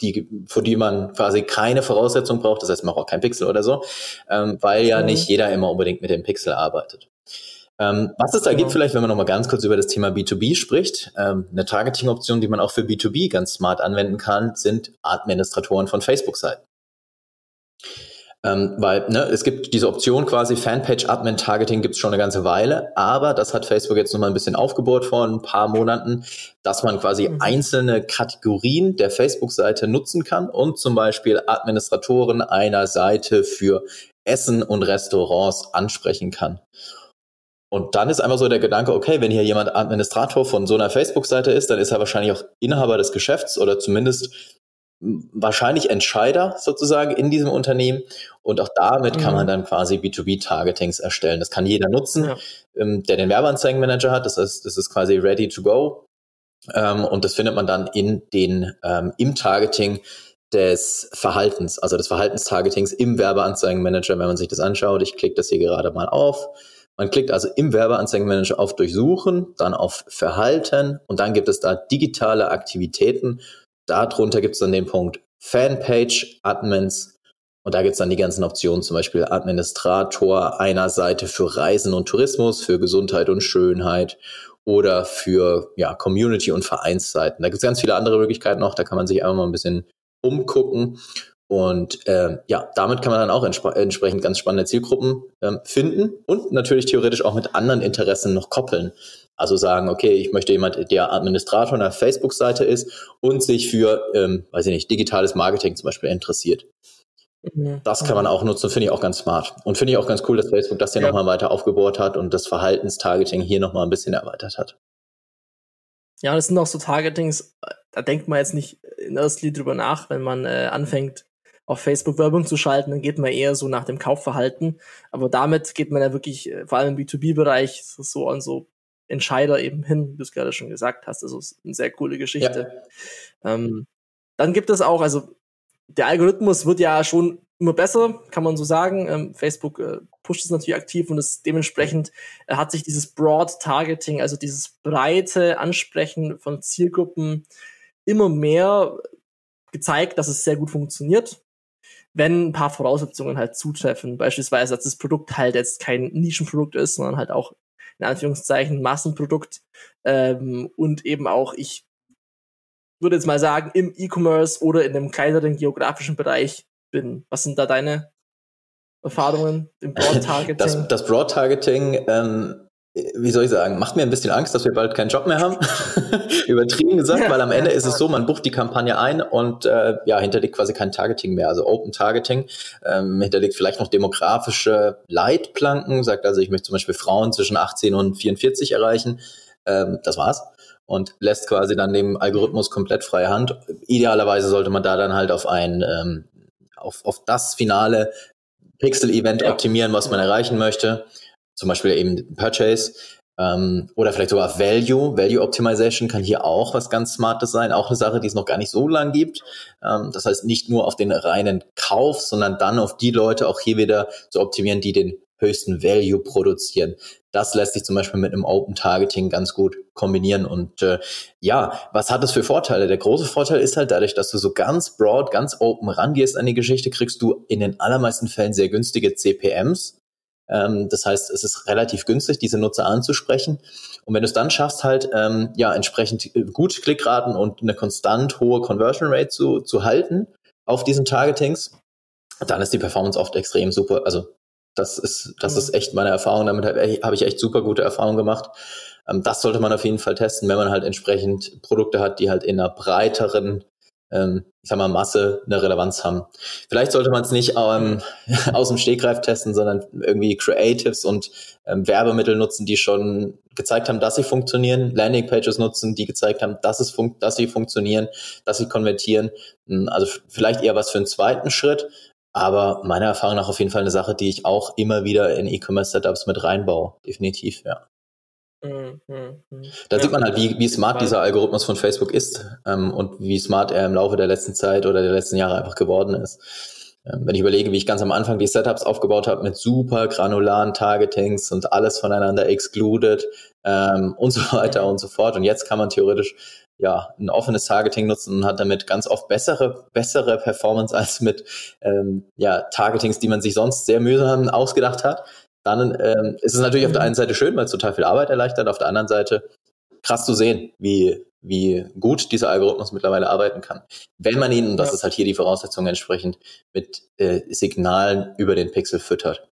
die, für die man quasi keine Voraussetzung braucht, das heißt man braucht kein Pixel oder so, ähm, weil ja mhm. nicht jeder immer unbedingt mit dem Pixel arbeitet. Ähm, was es da genau. gibt, vielleicht, wenn man nochmal ganz kurz über das Thema B2B spricht, ähm, eine Targeting-Option, die man auch für B2B ganz smart anwenden kann, sind Administratoren von Facebook-Seiten. Ähm, weil ne, es gibt diese Option quasi Fanpage-Admin-Targeting gibt es schon eine ganze Weile, aber das hat Facebook jetzt nochmal ein bisschen aufgebohrt vor ein paar Monaten, dass man quasi mhm. einzelne Kategorien der Facebook-Seite nutzen kann und zum Beispiel Administratoren einer Seite für Essen und Restaurants ansprechen kann. Und dann ist einfach so der Gedanke, okay, wenn hier jemand Administrator von so einer Facebook-Seite ist, dann ist er wahrscheinlich auch Inhaber des Geschäfts oder zumindest wahrscheinlich Entscheider sozusagen in diesem Unternehmen. Und auch damit mhm. kann man dann quasi B2B-Targetings erstellen. Das kann jeder nutzen, ja. ähm, der den Werbeanzeigenmanager hat. Das heißt, das ist quasi ready to go. Ähm, und das findet man dann in den, ähm, im Targeting des Verhaltens, also des Verhaltenstargetings im Werbeanzeigenmanager, wenn man sich das anschaut. Ich klicke das hier gerade mal auf. Man klickt also im Werbeanzeigenmanager auf Durchsuchen, dann auf Verhalten und dann gibt es da digitale Aktivitäten. Darunter gibt es dann den Punkt Fanpage, Admins und da gibt es dann die ganzen Optionen, zum Beispiel Administrator einer Seite für Reisen und Tourismus, für Gesundheit und Schönheit oder für ja, Community- und Vereinsseiten. Da gibt es ganz viele andere Möglichkeiten noch, da kann man sich einfach mal ein bisschen umgucken. Und äh, ja, damit kann man dann auch entsp entsprechend ganz spannende Zielgruppen ähm, finden und natürlich theoretisch auch mit anderen Interessen noch koppeln. Also sagen, okay, ich möchte jemand, der Administrator einer Facebook-Seite ist und sich für, ähm, weiß ich nicht, digitales Marketing zum Beispiel interessiert. Mhm. Das kann man auch nutzen, finde ich auch ganz smart. Und finde ich auch ganz cool, dass Facebook das hier ja. nochmal weiter aufgebohrt hat und das Verhaltenstargeting hier nochmal ein bisschen erweitert hat. Ja, das sind auch so Targetings, da denkt man jetzt nicht in erster Linie drüber nach, wenn man äh, anfängt, auf Facebook Werbung zu schalten, dann geht man eher so nach dem Kaufverhalten. Aber damit geht man ja wirklich, äh, vor allem im B2B-Bereich, so an so Entscheider eben hin, wie du es gerade schon gesagt hast. Also ist eine sehr coole Geschichte. Ja. Ähm, dann gibt es auch, also der Algorithmus wird ja schon immer besser, kann man so sagen. Ähm, Facebook äh, pusht es natürlich aktiv und es dementsprechend äh, hat sich dieses Broad Targeting, also dieses breite Ansprechen von Zielgruppen immer mehr gezeigt, dass es sehr gut funktioniert, wenn ein paar Voraussetzungen halt zutreffen. Beispielsweise, dass das Produkt halt jetzt kein Nischenprodukt ist, sondern halt auch in Anführungszeichen Massenprodukt ähm, und eben auch ich würde jetzt mal sagen, im E-Commerce oder in einem kleineren geografischen Bereich bin. Was sind da deine Erfahrungen im Broad-Targeting? Das, das Broad-Targeting, ähm, wie soll ich sagen, macht mir ein bisschen Angst, dass wir bald keinen Job mehr haben. Übertrieben gesagt, weil am Ende ist es so, man bucht die Kampagne ein und äh, ja, hinterlegt quasi kein Targeting mehr, also Open Targeting. Ähm, hinterlegt vielleicht noch demografische Leitplanken, sagt also, ich möchte zum Beispiel Frauen zwischen 18 und 44 erreichen. Ähm, das war's und lässt quasi dann dem Algorithmus komplett freie Hand. Idealerweise sollte man da dann halt auf ein, ähm, auf, auf das finale Pixel-Event ja. optimieren, was man erreichen möchte. Zum Beispiel eben Purchase. Ähm, oder vielleicht sogar Value. Value Optimization kann hier auch was ganz Smartes sein. Auch eine Sache, die es noch gar nicht so lang gibt. Ähm, das heißt, nicht nur auf den reinen Kauf, sondern dann auf die Leute auch hier wieder zu optimieren, die den höchsten Value produzieren. Das lässt sich zum Beispiel mit einem Open Targeting ganz gut kombinieren. Und äh, ja, was hat das für Vorteile? Der große Vorteil ist halt dadurch, dass du so ganz broad, ganz open rangehst an die Geschichte, kriegst du in den allermeisten Fällen sehr günstige CPMs. Ähm, das heißt, es ist relativ günstig, diese Nutzer anzusprechen. Und wenn du es dann schaffst, halt ähm, ja entsprechend gut Klickraten und eine konstant hohe Conversion Rate zu, zu halten auf diesen Targetings, dann ist die Performance oft extrem super, also das ist, das ist echt meine Erfahrung. Damit habe ich echt super gute Erfahrungen gemacht. Ähm, das sollte man auf jeden Fall testen, wenn man halt entsprechend Produkte hat, die halt in einer breiteren, ähm, ich sag mal, Masse eine Relevanz haben. Vielleicht sollte man es nicht ähm, aus dem Stegreif testen, sondern irgendwie Creatives und ähm, Werbemittel nutzen, die schon gezeigt haben, dass sie funktionieren, Landingpages nutzen, die gezeigt haben, dass, es fun dass sie funktionieren, dass sie konvertieren. Hm, also vielleicht eher was für einen zweiten Schritt, aber meiner Erfahrung nach auf jeden Fall eine Sache, die ich auch immer wieder in E-Commerce-Setups mit reinbaue. Definitiv, ja. Mhm, mhm. Da ja. sieht man halt, wie, wie smart dieser Algorithmus von Facebook ist ähm, und wie smart er im Laufe der letzten Zeit oder der letzten Jahre einfach geworden ist. Ähm, wenn ich überlege, wie ich ganz am Anfang die Setups aufgebaut habe mit super granularen Targetings und alles voneinander excluded ähm, und so weiter und so fort. Und jetzt kann man theoretisch ja, ein offenes Targeting nutzen und hat damit ganz oft bessere, bessere Performance als mit ähm, ja, Targetings, die man sich sonst sehr mühsam ausgedacht hat. Dann ähm, ist es natürlich auf der einen Seite schön, weil es total viel Arbeit erleichtert, auf der anderen Seite krass zu sehen, wie, wie gut dieser Algorithmus mittlerweile arbeiten kann. Wenn man ihn, und das ja. ist halt hier die Voraussetzung entsprechend, mit äh, Signalen über den Pixel füttert.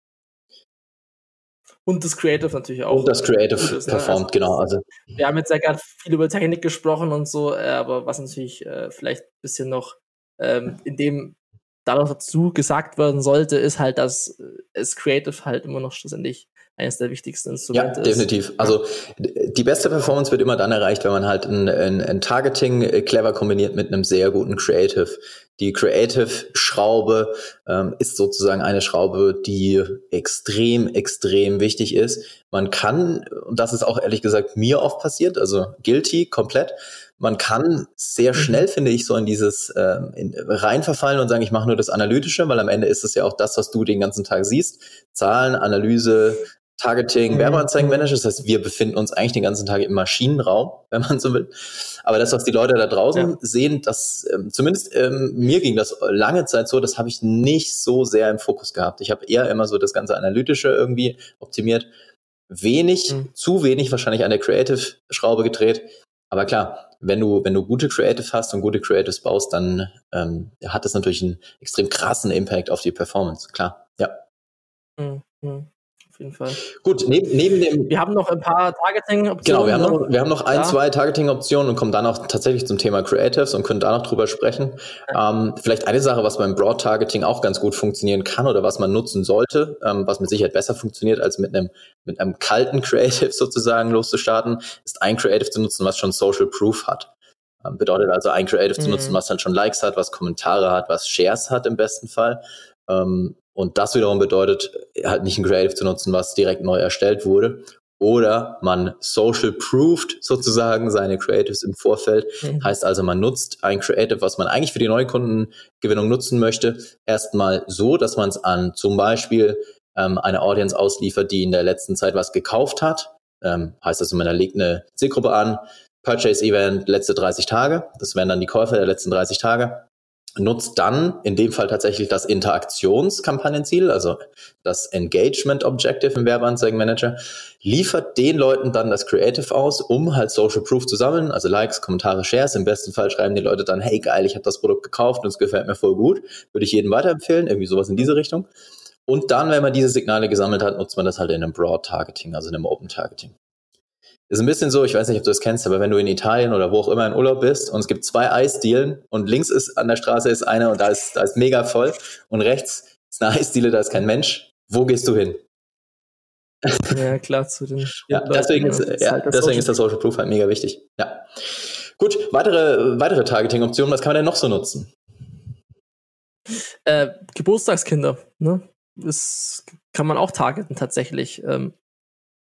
Und das Creative natürlich auch. Und das Creative ist, performt, also, genau. Also. Wir haben jetzt ja gerade viel über Technik gesprochen und so, äh, aber was natürlich äh, vielleicht ein bisschen noch ähm, in dem dadurch dazu gesagt werden sollte, ist halt, dass äh, es Creative halt immer noch schlussendlich eines der wichtigsten Instrumente ist. Ja, definitiv. Ist. Also die beste Performance wird immer dann erreicht, wenn man halt ein, ein, ein Targeting äh, clever kombiniert mit einem sehr guten Creative. Die Creative-Schraube ähm, ist sozusagen eine Schraube, die extrem, extrem wichtig ist. Man kann, und das ist auch ehrlich gesagt mir oft passiert, also guilty komplett, man kann sehr mhm. schnell, finde ich, so in dieses äh, in, reinverfallen und sagen, ich mache nur das Analytische, weil am Ende ist es ja auch das, was du den ganzen Tag siehst. Zahlen, Analyse, Targeting, mhm. Werbeanzeigenmanager. Das heißt, wir befinden uns eigentlich den ganzen Tag im Maschinenraum, wenn man so will. Aber das, was die Leute da draußen ja. sehen, das ähm, zumindest ähm, mir ging das lange Zeit so, das habe ich nicht so sehr im Fokus gehabt. Ich habe eher immer so das ganze Analytische irgendwie optimiert. Wenig, mhm. zu wenig wahrscheinlich an der Creative-Schraube gedreht. Aber klar, wenn du, wenn du gute Creative hast und gute Creatives baust, dann ähm, hat das natürlich einen extrem krassen Impact auf die Performance. Klar, ja. Mhm. Mhm auf jeden Fall. Gut, neben, neben dem. Wir haben noch ein paar Targeting-Optionen. Genau, wir haben, noch, ne? wir haben noch ein, ja. zwei Targeting-Optionen und kommen dann auch tatsächlich zum Thema Creatives und können da noch drüber sprechen. Ja. Ähm, vielleicht eine Sache, was beim Broad-Targeting auch ganz gut funktionieren kann oder was man nutzen sollte, ähm, was mit Sicherheit besser funktioniert, als mit einem, mit einem kalten Creative sozusagen loszustarten, ist ein Creative zu nutzen, was schon Social Proof hat. Ähm, bedeutet also ein Creative mhm. zu nutzen, was dann schon Likes hat, was Kommentare hat, was Shares hat im besten Fall. Ähm, und das wiederum bedeutet, halt nicht ein Creative zu nutzen, was direkt neu erstellt wurde. Oder man social proofed sozusagen seine Creatives im Vorfeld. Mhm. Heißt also, man nutzt ein Creative, was man eigentlich für die Neukundengewinnung nutzen möchte, erstmal so, dass man es an zum Beispiel ähm, eine Audience ausliefert, die in der letzten Zeit was gekauft hat. Ähm, heißt also, man legt eine Zielgruppe an, Purchase Event letzte 30 Tage. Das wären dann die Käufer der letzten 30 Tage nutzt dann in dem Fall tatsächlich das Interaktionskampagnenziel, also das Engagement Objective im Werbeanzeigenmanager, liefert den Leuten dann das Creative aus, um halt Social Proof zu sammeln, also Likes, Kommentare, Shares. Im besten Fall schreiben die Leute dann, hey geil, ich habe das Produkt gekauft und es gefällt mir voll gut, würde ich jedem weiterempfehlen, irgendwie sowas in diese Richtung. Und dann, wenn man diese Signale gesammelt hat, nutzt man das halt in einem Broad Targeting, also in einem Open Targeting. Ist ein bisschen so, ich weiß nicht, ob du das kennst, aber wenn du in Italien oder wo auch immer in Urlaub bist und es gibt zwei Eisdielen und links ist an der Straße ist eine und da ist, da ist mega voll und rechts ist eine Eisdiele, da ist kein Mensch. Wo gehst du hin? Ja, klar, zu den ja, deswegen, ist, ja, halt deswegen ist das Social Proof halt mega wichtig. Ja. Gut, weitere, weitere Targeting-Optionen, was kann man denn noch so nutzen? Äh, Geburtstagskinder, ne? Das kann man auch targeten tatsächlich. Ähm,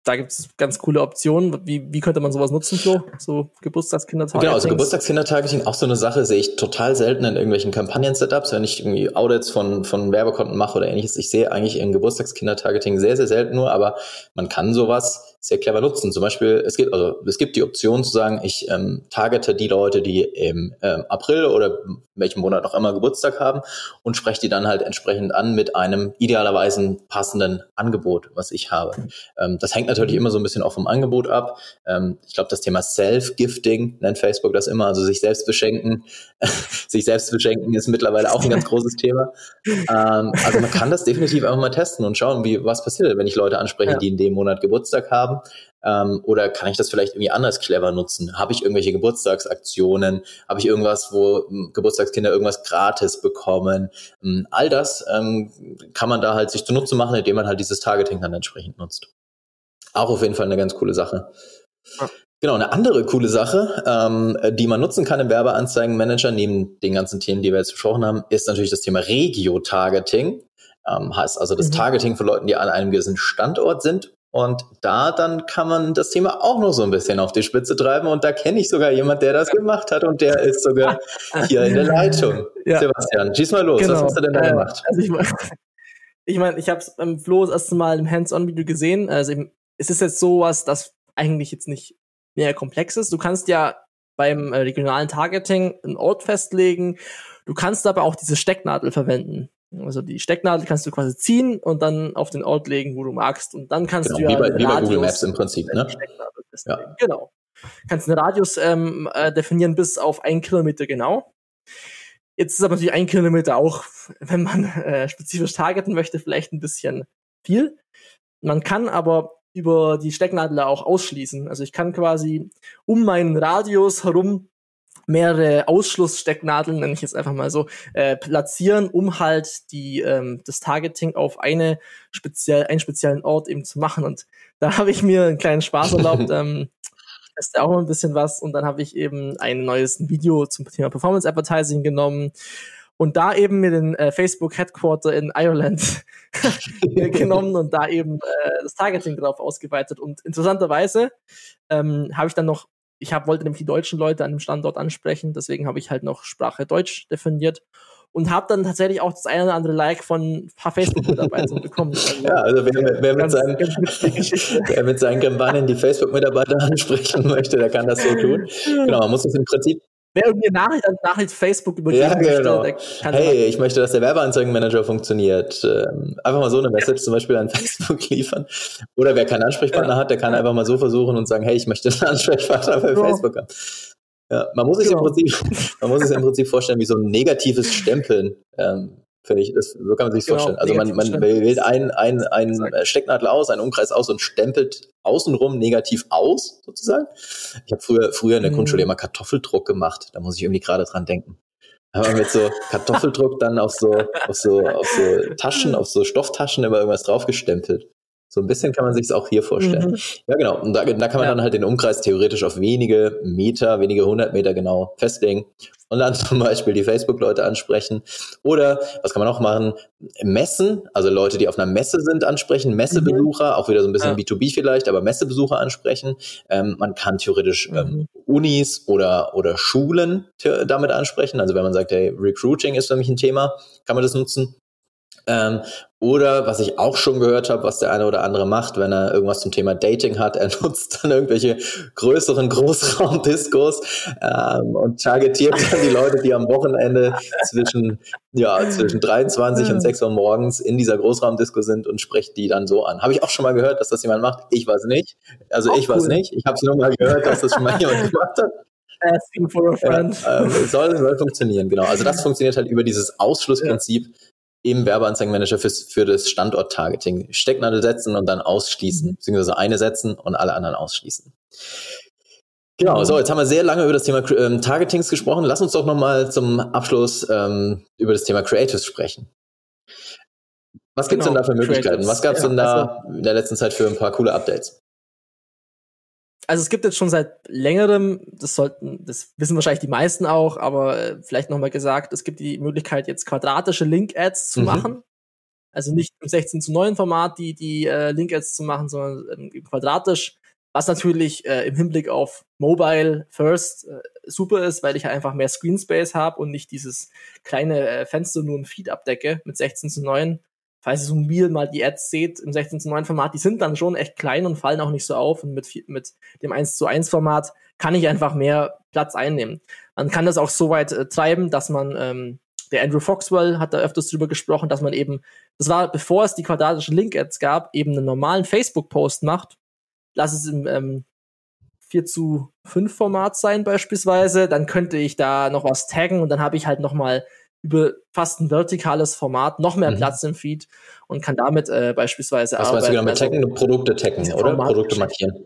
da gibt es ganz coole Optionen. Wie, wie könnte man sowas nutzen, Flo? So Geburtstagskindertargeting? Genau, also Geburtstagskindertargeting, auch so eine Sache, sehe ich total selten in irgendwelchen Kampagnen-Setups, wenn ich irgendwie Audits von, von Werbekonten mache oder ähnliches. Ich sehe eigentlich in Geburtstagskindertargeting sehr, sehr selten nur, aber man kann sowas sehr clever nutzen. Zum Beispiel, es gibt, also es gibt die Option zu sagen, ich ähm, targete die Leute, die im ähm, April oder welchem Monat auch immer Geburtstag haben und spreche die dann halt entsprechend an mit einem idealerweise passenden Angebot, was ich habe. Ähm, das hängt natürlich immer so ein bisschen auch vom Angebot ab. Ähm, ich glaube, das Thema Self-Gifting nennt Facebook das immer, also sich selbst beschenken. sich selbst beschenken ist mittlerweile auch ein ganz großes Thema. Ähm, also man kann das definitiv einfach mal testen und schauen, wie was passiert, wenn ich Leute anspreche, ja. die in dem Monat Geburtstag haben haben? Ähm, oder kann ich das vielleicht irgendwie anders clever nutzen? Habe ich irgendwelche Geburtstagsaktionen? Habe ich irgendwas, wo hm, Geburtstagskinder irgendwas gratis bekommen? Ähm, all das ähm, kann man da halt sich zunutze machen, indem man halt dieses Targeting dann entsprechend nutzt. Auch auf jeden Fall eine ganz coole Sache. Ja. Genau, eine andere coole Sache, ähm, die man nutzen kann im Werbeanzeigenmanager, neben den ganzen Themen, die wir jetzt besprochen haben, ist natürlich das Thema Regio-Targeting. Ähm, heißt also das mhm. Targeting von Leuten, die an einem gewissen Standort sind und da dann kann man das Thema auch noch so ein bisschen auf die Spitze treiben. Und da kenne ich sogar jemand, der das gemacht hat und der ist sogar hier in der Leitung. Ja. Sebastian, schieß mal los. Genau. Was hast du denn da äh, gemacht? Also ich meine, ich, mein, ich habe es beim Flo das erste Mal im Hands-on-Video gesehen. Also es ist jetzt sowas, das eigentlich jetzt nicht mehr komplex ist. Du kannst ja beim äh, regionalen Targeting einen Ort festlegen. Du kannst aber auch diese Stecknadel verwenden. Also die Stecknadel kannst du quasi ziehen und dann auf den Ort legen, wo du magst. Und dann kannst genau, du ja wie bei, wie bei Google Maps im Prinzip, ne? Ja. Genau. Kannst einen Radius ähm, äh, definieren bis auf ein Kilometer genau. Jetzt ist aber natürlich ein Kilometer auch, wenn man äh, spezifisch targeten möchte, vielleicht ein bisschen viel. Man kann aber über die Stecknadel auch ausschließen. Also ich kann quasi um meinen Radius herum mehrere Ausschlussstecknadeln, nenne ich jetzt einfach mal so, äh, platzieren, um halt die ähm, das Targeting auf eine speziell einen speziellen Ort eben zu machen. Und da habe ich mir einen kleinen Spaß erlaubt. ähm, ist auch ein bisschen was und dann habe ich eben ein neues Video zum Thema Performance Advertising genommen und da eben mir den äh, Facebook Headquarter in Ireland genommen und da eben äh, das Targeting drauf ausgeweitet. Und interessanterweise ähm, habe ich dann noch, ich hab, wollte nämlich die deutschen Leute an dem Standort ansprechen, deswegen habe ich halt noch Sprache Deutsch definiert und habe dann tatsächlich auch das eine oder andere Like von ein paar Facebook-Mitarbeitern bekommen. Also, ja, also wer, wer, mit seinen, wer mit seinen Kampagnen die Facebook-Mitarbeiter ansprechen möchte, der kann das so tun. Genau, man muss es im Prinzip Wer mir Nachricht an Nachricht Facebook übergeben ja, genau. möchte, hey, ich möchte, dass der Werbeanzeigenmanager funktioniert. Ähm, einfach mal so eine Message zum Beispiel an Facebook liefern. Oder wer keinen Ansprechpartner ja. hat, der kann einfach mal so versuchen und sagen, hey, ich möchte einen Ansprechpartner bei ja. Facebook haben. Ja, man muss sich genau. im Prinzip, man muss sich im Prinzip vorstellen, wie so ein negatives Stempeln. Ähm, Finde ich, das, so kann man sich genau, vorstellen. Also man, man wählt ein, ein, ein Stecknadel aus, einen Umkreis aus und stempelt außenrum negativ aus, sozusagen. Ich habe früher, früher in der mhm. Grundschule immer Kartoffeldruck gemacht. Da muss ich irgendwie gerade dran denken. Da haben wir mit so Kartoffeldruck dann auf so, auf so, auf so Taschen, auf so Stofftaschen immer irgendwas draufgestempelt. So ein bisschen kann man sich es auch hier vorstellen. Mhm. Ja, genau. Und da, da kann man ja. dann halt den Umkreis theoretisch auf wenige Meter, wenige hundert Meter genau festlegen und dann zum Beispiel die Facebook-Leute ansprechen. Oder was kann man auch machen? Messen, also Leute, die auf einer Messe sind, ansprechen, Messebesucher, mhm. auch wieder so ein bisschen ja. B2B vielleicht, aber Messebesucher ansprechen. Ähm, man kann theoretisch ähm, mhm. Unis oder, oder Schulen damit ansprechen. Also wenn man sagt, hey, Recruiting ist für mich ein Thema, kann man das nutzen. Ähm, oder was ich auch schon gehört habe, was der eine oder andere macht, wenn er irgendwas zum Thema Dating hat, er nutzt dann irgendwelche größeren Großraumdiskos ähm, und targetiert dann die Leute, die am Wochenende zwischen, ja, zwischen 23 und 6 Uhr morgens in dieser Großraumdisco sind und spricht die dann so an. Habe ich auch schon mal gehört, dass das jemand macht? Ich weiß nicht. Also auch ich cool. weiß nicht. Ich habe es nur mal gehört, dass das schon mal jemand gemacht hat. Asking for a friend. Ja, äh, soll, soll funktionieren, genau. Also das funktioniert halt über dieses Ausschlussprinzip. Ja im Werbeanzeigenmanager für, für das Standort-Targeting. Stecknadel setzen und dann ausschließen, mhm. beziehungsweise eine setzen und alle anderen ausschließen. Genau, so, jetzt haben wir sehr lange über das Thema ähm, Targetings gesprochen. Lass uns doch nochmal zum Abschluss ähm, über das Thema Creatives sprechen. Was gibt's genau, denn da für Möglichkeiten? Creatives. Was gab's ja, denn da also, in der letzten Zeit für ein paar coole Updates? Also es gibt jetzt schon seit längerem, das sollten, das wissen wahrscheinlich die meisten auch, aber äh, vielleicht nochmal gesagt, es gibt die Möglichkeit, jetzt quadratische Link-Ads zu mhm. machen. Also nicht im 16 zu 9 Format die, die äh, Link-Ads zu machen, sondern ähm, quadratisch, was natürlich äh, im Hinblick auf Mobile First äh, super ist, weil ich einfach mehr Screen Space habe und nicht dieses kleine äh, Fenster nur im Feed abdecke mit 16 zu 9 falls ihr so mobil mal die Ads seht im 16 zu 9 Format, die sind dann schon echt klein und fallen auch nicht so auf. Und mit, mit dem 1 zu 1 Format kann ich einfach mehr Platz einnehmen. Man kann das auch so weit äh, treiben, dass man, ähm, der Andrew Foxwell hat da öfters drüber gesprochen, dass man eben, das war bevor es die quadratischen Link-Ads gab, eben einen normalen Facebook-Post macht. Lass es im ähm, 4 zu 5 Format sein beispielsweise, dann könnte ich da noch was taggen und dann habe ich halt noch mal über fast ein vertikales Format noch mehr mhm. Platz im Feed und kann damit äh, beispielsweise Was arbeiten. Was genau mit also, taggen? Produkte taggen, oder? Produkte markieren.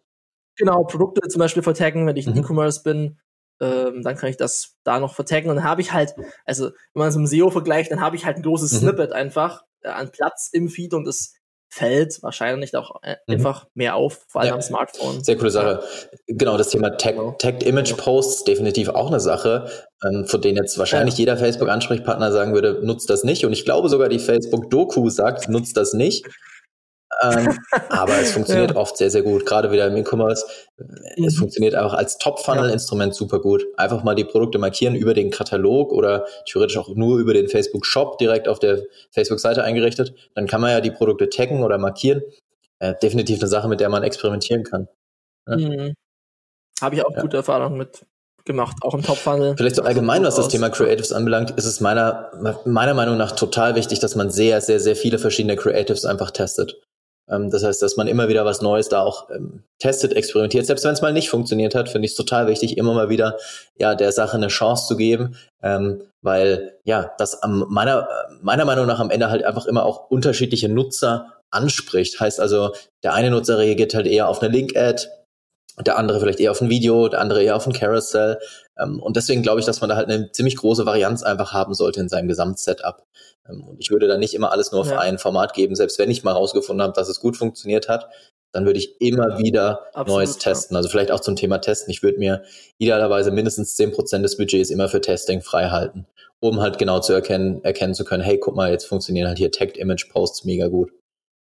Genau, Produkte zum Beispiel vertaggen, wenn ich mhm. E-Commerce bin, ähm, dann kann ich das da noch vertaggen und dann habe ich halt, also wenn man es mit SEO vergleicht, dann habe ich halt ein großes mhm. Snippet einfach äh, an Platz im Feed und das fällt wahrscheinlich auch äh, mhm. einfach mehr auf, vor allem ja. am Smartphone. Sehr coole Sache. Genau, das Thema Tag, genau. Tagged Image Posts, definitiv auch eine Sache, ähm, von denen jetzt wahrscheinlich ja. jeder Facebook-Ansprechpartner sagen würde, nutzt das nicht. Und ich glaube sogar die Facebook-Doku sagt, nutzt das nicht ähm, aber es funktioniert ja. oft sehr, sehr gut, gerade wieder im E-Commerce. Mhm. Es funktioniert einfach als Top-Funnel-Instrument ja. super gut. Einfach mal die Produkte markieren über den Katalog oder theoretisch auch nur über den Facebook-Shop direkt auf der Facebook-Seite eingerichtet. Dann kann man ja die Produkte taggen oder markieren. Äh, definitiv eine Sache, mit der man experimentieren kann. Ja. Mhm. Habe ich auch gute Erfahrungen mit gemacht, auch im Top-Funnel. Vielleicht so allgemein, was das Thema Creatives anbelangt, ist es meiner, meiner Meinung nach total wichtig, dass man sehr, sehr, sehr viele verschiedene Creatives einfach testet. Ähm, das heißt, dass man immer wieder was Neues da auch ähm, testet, experimentiert. Selbst wenn es mal nicht funktioniert hat, finde ich es total wichtig, immer mal wieder ja der Sache eine Chance zu geben, ähm, weil ja das am, meiner meiner Meinung nach am Ende halt einfach immer auch unterschiedliche Nutzer anspricht. Heißt also, der eine Nutzer reagiert halt eher auf eine Link-Ad, der andere vielleicht eher auf ein Video, der andere eher auf ein Carousel. Ähm, und deswegen glaube ich, dass man da halt eine ziemlich große Varianz einfach haben sollte in seinem Gesamtsetup. Ähm, und ich würde da nicht immer alles nur auf ja. ein Format geben, selbst wenn ich mal rausgefunden habe, dass es gut funktioniert hat, dann würde ich immer wieder Absolut, Neues testen. Ja. Also vielleicht auch zum Thema Testen. Ich würde mir idealerweise mindestens zehn Prozent des Budgets immer für Testing frei halten. um halt genau zu erkennen, erkennen zu können, hey, guck mal, jetzt funktionieren halt hier Tagged Image Posts mega gut.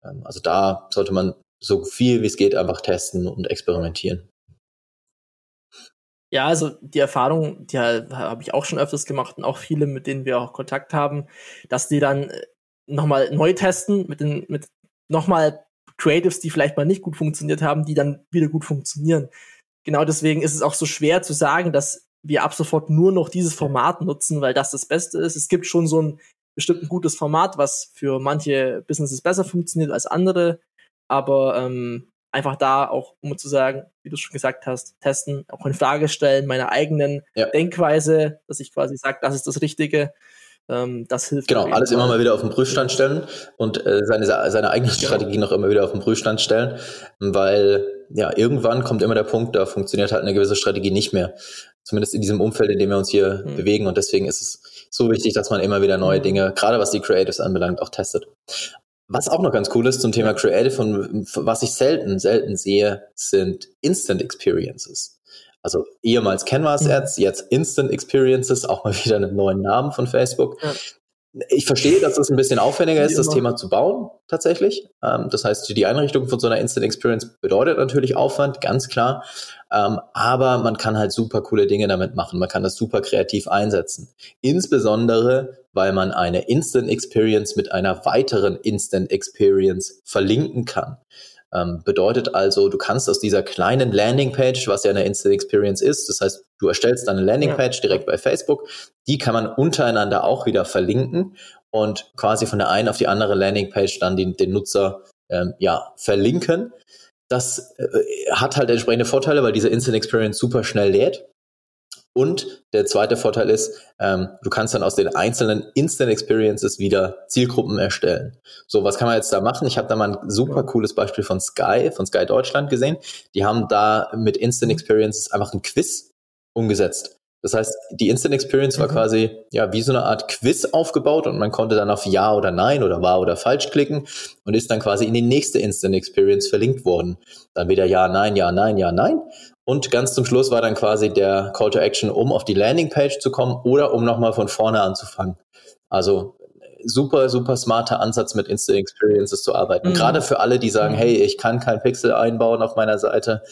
Ähm, also da sollte man so viel wie es geht einfach testen und experimentieren. Ja, also die Erfahrung, die habe ich auch schon öfters gemacht und auch viele, mit denen wir auch Kontakt haben, dass die dann äh, nochmal neu testen mit den, mit nochmal Creatives, die vielleicht mal nicht gut funktioniert haben, die dann wieder gut funktionieren. Genau deswegen ist es auch so schwer zu sagen, dass wir ab sofort nur noch dieses Format nutzen, weil das das Beste ist. Es gibt schon so ein bestimmt gutes Format, was für manche Businesses besser funktioniert als andere, aber ähm, einfach da auch, um zu sagen, wie du schon gesagt hast, testen, auch in Frage stellen, meine eigenen ja. Denkweise, dass ich quasi sage, das ist das Richtige. Ähm, das hilft. Genau, alles immer mal wieder auf den Prüfstand stellen und äh, seine, seine eigene genau. Strategie noch immer wieder auf den Prüfstand stellen, weil ja, irgendwann kommt immer der Punkt, da funktioniert halt eine gewisse Strategie nicht mehr. Zumindest in diesem Umfeld, in dem wir uns hier mhm. bewegen. Und deswegen ist es so wichtig, dass man immer wieder neue mhm. Dinge, gerade was die Creatives anbelangt, auch testet. Was auch noch ganz cool ist zum Thema Creative und was ich selten, selten sehe, sind Instant Experiences. Also ehemals Canvas mhm. Ads, jetzt Instant Experiences, auch mal wieder einen neuen Namen von Facebook. Ja. Ich verstehe, dass es ein bisschen aufwendiger ist, das Thema zu bauen, tatsächlich. Ähm, das heißt, die Einrichtung von so einer Instant Experience bedeutet natürlich Aufwand, ganz klar. Ähm, aber man kann halt super coole Dinge damit machen. Man kann das super kreativ einsetzen. Insbesondere, weil man eine Instant Experience mit einer weiteren Instant Experience verlinken kann. Ähm, bedeutet also, du kannst aus dieser kleinen Landingpage, was ja eine Instant Experience ist, das heißt, du erstellst dann eine Landingpage ja. direkt bei Facebook, die kann man untereinander auch wieder verlinken und quasi von der einen auf die andere Landingpage dann den, den Nutzer ähm, ja, verlinken. Das äh, hat halt entsprechende Vorteile, weil diese Instant Experience super schnell lädt. Und der zweite Vorteil ist, ähm, du kannst dann aus den einzelnen Instant Experiences wieder Zielgruppen erstellen. So, was kann man jetzt da machen? Ich habe da mal ein super cooles Beispiel von Sky, von Sky Deutschland gesehen. Die haben da mit Instant Experiences einfach ein Quiz umgesetzt. Das heißt, die Instant Experience war mhm. quasi ja wie so eine Art Quiz aufgebaut und man konnte dann auf Ja oder Nein oder wahr oder falsch klicken und ist dann quasi in die nächste Instant Experience verlinkt worden. Dann wieder Ja, Nein, Ja, Nein, Ja, Nein. Und ganz zum Schluss war dann quasi der Call to Action, um auf die Landingpage zu kommen oder um nochmal von vorne anzufangen. Also super, super smarter Ansatz mit Instant Experiences zu arbeiten. Mhm. Gerade für alle, die sagen, mhm. hey, ich kann kein Pixel einbauen auf meiner Seite,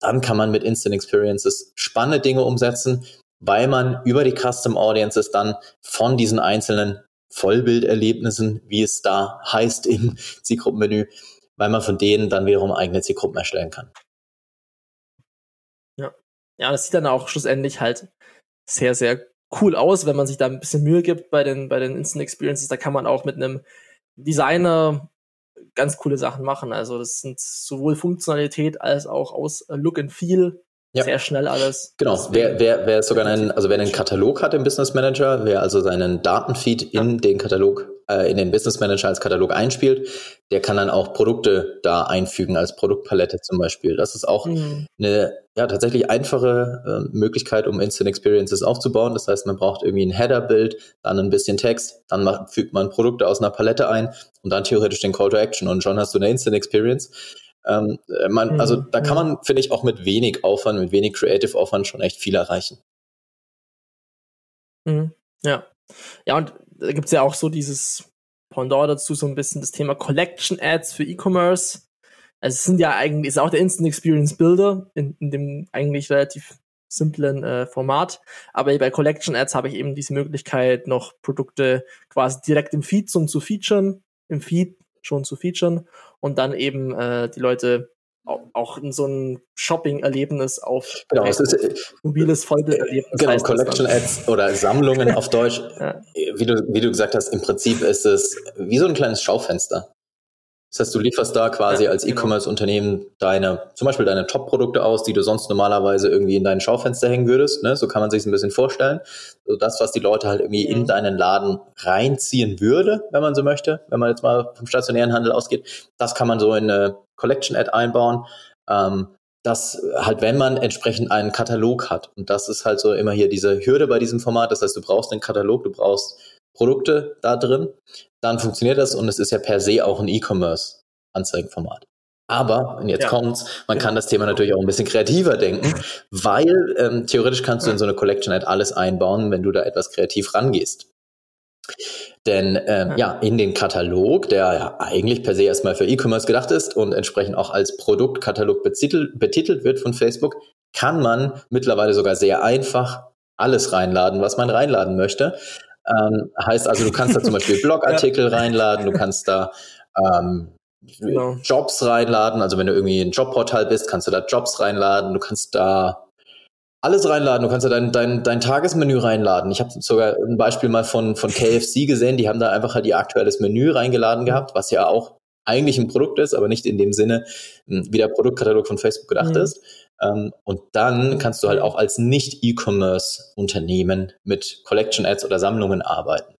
dann kann man mit Instant Experiences spannende Dinge umsetzen, weil man über die Custom Audiences dann von diesen einzelnen Vollbilderlebnissen, wie es da heißt im Zielgruppenmenü, weil man von denen dann wiederum eigene Zielgruppen erstellen kann. Ja, das sieht dann auch schlussendlich halt sehr, sehr cool aus, wenn man sich da ein bisschen Mühe gibt bei den, bei den Instant Experiences. Da kann man auch mit einem Designer ganz coole Sachen machen. Also das sind sowohl Funktionalität als auch aus Look and Feel ja. Sehr schnell alles. Genau. Wer, wer, wer sogar einen, also wer einen Katalog hat im Business Manager, wer also seinen Datenfeed in ja. den Katalog, äh, in den Business Manager als Katalog einspielt, der kann dann auch Produkte da einfügen als Produktpalette zum Beispiel. Das ist auch mhm. eine ja tatsächlich einfache äh, Möglichkeit, um Instant Experiences aufzubauen. Das heißt, man braucht irgendwie ein Header-Bild, dann ein bisschen Text, dann macht, fügt man Produkte aus einer Palette ein und dann theoretisch den Call to Action und schon hast du eine Instant Experience. Ähm, äh, man, also mhm. da kann man, finde ich, auch mit wenig Aufwand, mit wenig Creative Aufwand schon echt viel erreichen. Mhm. Ja. Ja, und da gibt es ja auch so dieses Pendant dazu, so ein bisschen das Thema Collection Ads für E-Commerce. Also es sind ja eigentlich, ist auch der Instant Experience Builder in, in dem eigentlich relativ simplen äh, Format. Aber bei Collection Ads habe ich eben diese Möglichkeit, noch Produkte quasi direkt im Feed zum zu featuren, im Feed schon zu featuren und dann eben äh, die Leute auch in so ein Shopping-Erlebnis auf genau, es ist, äh, mobiles Vollbilderlebnis. Genau, Collection Ads oder Sammlungen auf Deutsch. Ja. Wie, du, wie du gesagt hast, im Prinzip ist es wie so ein kleines Schaufenster. Das heißt, du lieferst da quasi ja, als genau. E-Commerce-Unternehmen deine, zum Beispiel deine Top-Produkte aus, die du sonst normalerweise irgendwie in dein Schaufenster hängen würdest. Ne? So kann man sich ein bisschen vorstellen. So das, was die Leute halt irgendwie mhm. in deinen Laden reinziehen würde, wenn man so möchte, wenn man jetzt mal vom stationären Handel ausgeht, das kann man so in eine Collection-Ad einbauen. Ähm, dass halt, wenn man entsprechend einen Katalog hat, und das ist halt so immer hier diese Hürde bei diesem Format, das heißt, du brauchst einen Katalog, du brauchst Produkte da drin, dann funktioniert das und es ist ja per se auch ein E-Commerce-Anzeigenformat. Aber, und jetzt ja. kommt's, man kann das Thema natürlich auch ein bisschen kreativer denken, weil ähm, theoretisch kannst du in so eine Collection halt alles einbauen, wenn du da etwas kreativ rangehst. Denn ähm, ja, in den Katalog, der ja eigentlich per se erstmal für E-Commerce gedacht ist und entsprechend auch als Produktkatalog betitelt, betitelt wird von Facebook, kann man mittlerweile sogar sehr einfach alles reinladen, was man reinladen möchte. Ähm, heißt also, du kannst da zum Beispiel Blogartikel ja. reinladen, du kannst da ähm, genau. Jobs reinladen. Also wenn du irgendwie ein Jobportal bist, kannst du da Jobs reinladen. Du kannst da alles reinladen. Du kannst da dein, dein, dein Tagesmenü reinladen. Ich habe sogar ein Beispiel mal von, von KFC gesehen. Die haben da einfach halt ihr aktuelles Menü reingeladen gehabt, was ja auch eigentlich ein Produkt ist, aber nicht in dem Sinne, hm, wie der Produktkatalog von Facebook gedacht mhm. ist. Ähm, und dann kannst du halt auch als Nicht-E-Commerce-Unternehmen mit Collection Ads oder Sammlungen arbeiten.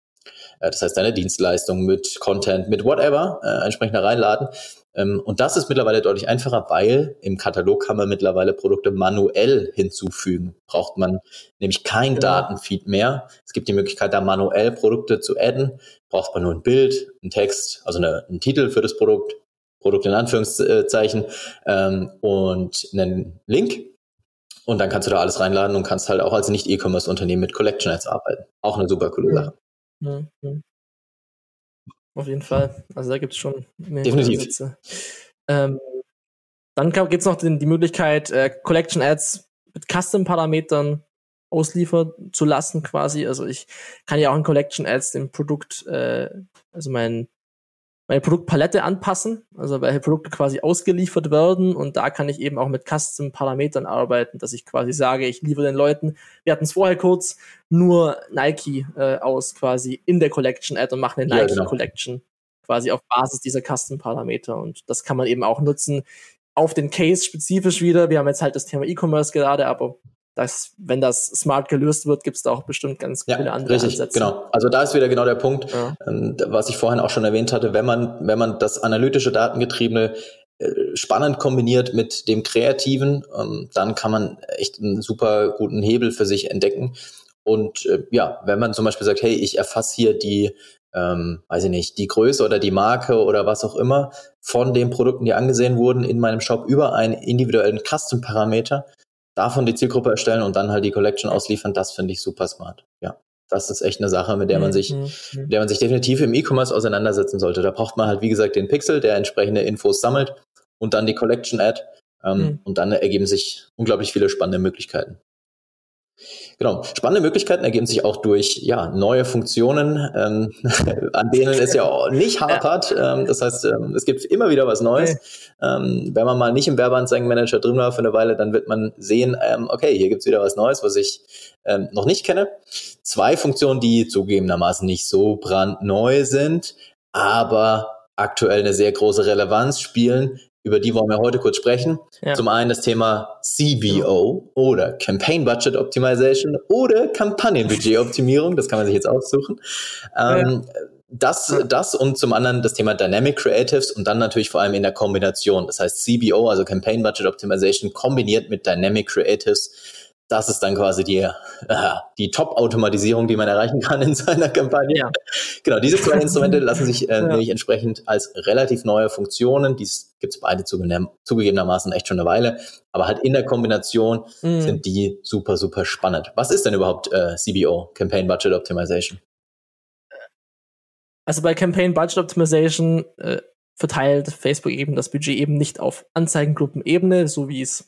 Äh, das heißt, deine Dienstleistung mit Content, mit whatever äh, entsprechend reinladen. Ähm, und das ist mittlerweile deutlich einfacher, weil im Katalog kann man mittlerweile Produkte manuell hinzufügen. Braucht man nämlich kein genau. Datenfeed mehr. Es gibt die Möglichkeit, da manuell Produkte zu adden. Braucht man nur ein Bild, einen Text, also eine, einen Titel für das Produkt, Produkt in Anführungszeichen ähm, und einen Link. Und dann kannst du da alles reinladen und kannst halt auch als Nicht-E-Commerce-Unternehmen mit Collection Ads arbeiten. Auch eine super coole Sache. Mhm. Auf jeden Fall. Also da gibt es schon mehr Definitiv. Ähm, dann gibt es noch den, die Möglichkeit, äh, Collection Ads mit Custom-Parametern ausliefern zu lassen, quasi. Also ich kann ja auch in Collection Ads dem Produkt, äh, also mein meine Produktpalette anpassen, also welche Produkte quasi ausgeliefert werden und da kann ich eben auch mit Custom-Parametern arbeiten, dass ich quasi sage, ich liefere den Leuten, wir hatten es vorher kurz, nur Nike äh, aus quasi in der Collection-Ad und machen eine ja, Nike-Collection genau. quasi auf Basis dieser Custom-Parameter und das kann man eben auch nutzen auf den Case spezifisch wieder. Wir haben jetzt halt das Thema E-Commerce gerade, aber dass, wenn das smart gelöst wird, gibt es da auch bestimmt ganz ja, viele andere richtig, Ansätze. Genau. Also da ist wieder genau der Punkt, ja. ähm, was ich vorhin auch schon erwähnt hatte, wenn man, wenn man das analytische, datengetriebene äh, spannend kombiniert mit dem Kreativen, ähm, dann kann man echt einen super guten Hebel für sich entdecken. Und äh, ja, wenn man zum Beispiel sagt, hey, ich erfasse hier die, ähm, weiß ich nicht, die Größe oder die Marke oder was auch immer von den Produkten, die angesehen wurden in meinem Shop über einen individuellen Custom-Parameter, davon die Zielgruppe erstellen und dann halt die Collection ausliefern, das finde ich super smart. Ja. Das ist echt eine Sache, mit der man sich, mhm. mit der man sich definitiv im E-Commerce auseinandersetzen sollte. Da braucht man halt, wie gesagt, den Pixel, der entsprechende Infos sammelt und dann die Collection Ad. Ähm, mhm. Und dann ergeben sich unglaublich viele spannende Möglichkeiten. Genau. Spannende Möglichkeiten ergeben sich auch durch ja, neue Funktionen, ähm, an denen es ja auch nicht hapert. Ähm, das heißt, ähm, es gibt immer wieder was Neues. Ähm, wenn man mal nicht im Werbeanzeigenmanager drin war für eine Weile, dann wird man sehen, ähm, okay, hier gibt's wieder was Neues, was ich ähm, noch nicht kenne. Zwei Funktionen, die zugegebenermaßen nicht so brandneu sind, aber aktuell eine sehr große Relevanz spielen, über die wollen wir heute kurz sprechen. Ja. Zum einen das Thema CBO oder Campaign Budget Optimization oder Kampagnenbudgetoptimierung. Das kann man sich jetzt aussuchen. Ähm, ja. Das, das und zum anderen das Thema Dynamic Creatives und dann natürlich vor allem in der Kombination. Das heißt CBO, also Campaign Budget Optimization, kombiniert mit Dynamic Creatives das ist dann quasi die, äh, die Top-Automatisierung, die man erreichen kann in seiner Kampagne. Ja. Genau, diese zwei Instrumente lassen sich äh, ja. nämlich entsprechend als relativ neue Funktionen, die gibt es beide zugegebenermaßen echt schon eine Weile, aber halt in der Kombination mhm. sind die super, super spannend. Was ist denn überhaupt äh, CBO, Campaign Budget Optimization? Also bei Campaign Budget Optimization äh, verteilt Facebook eben das Budget eben nicht auf Anzeigengruppenebene, so wie es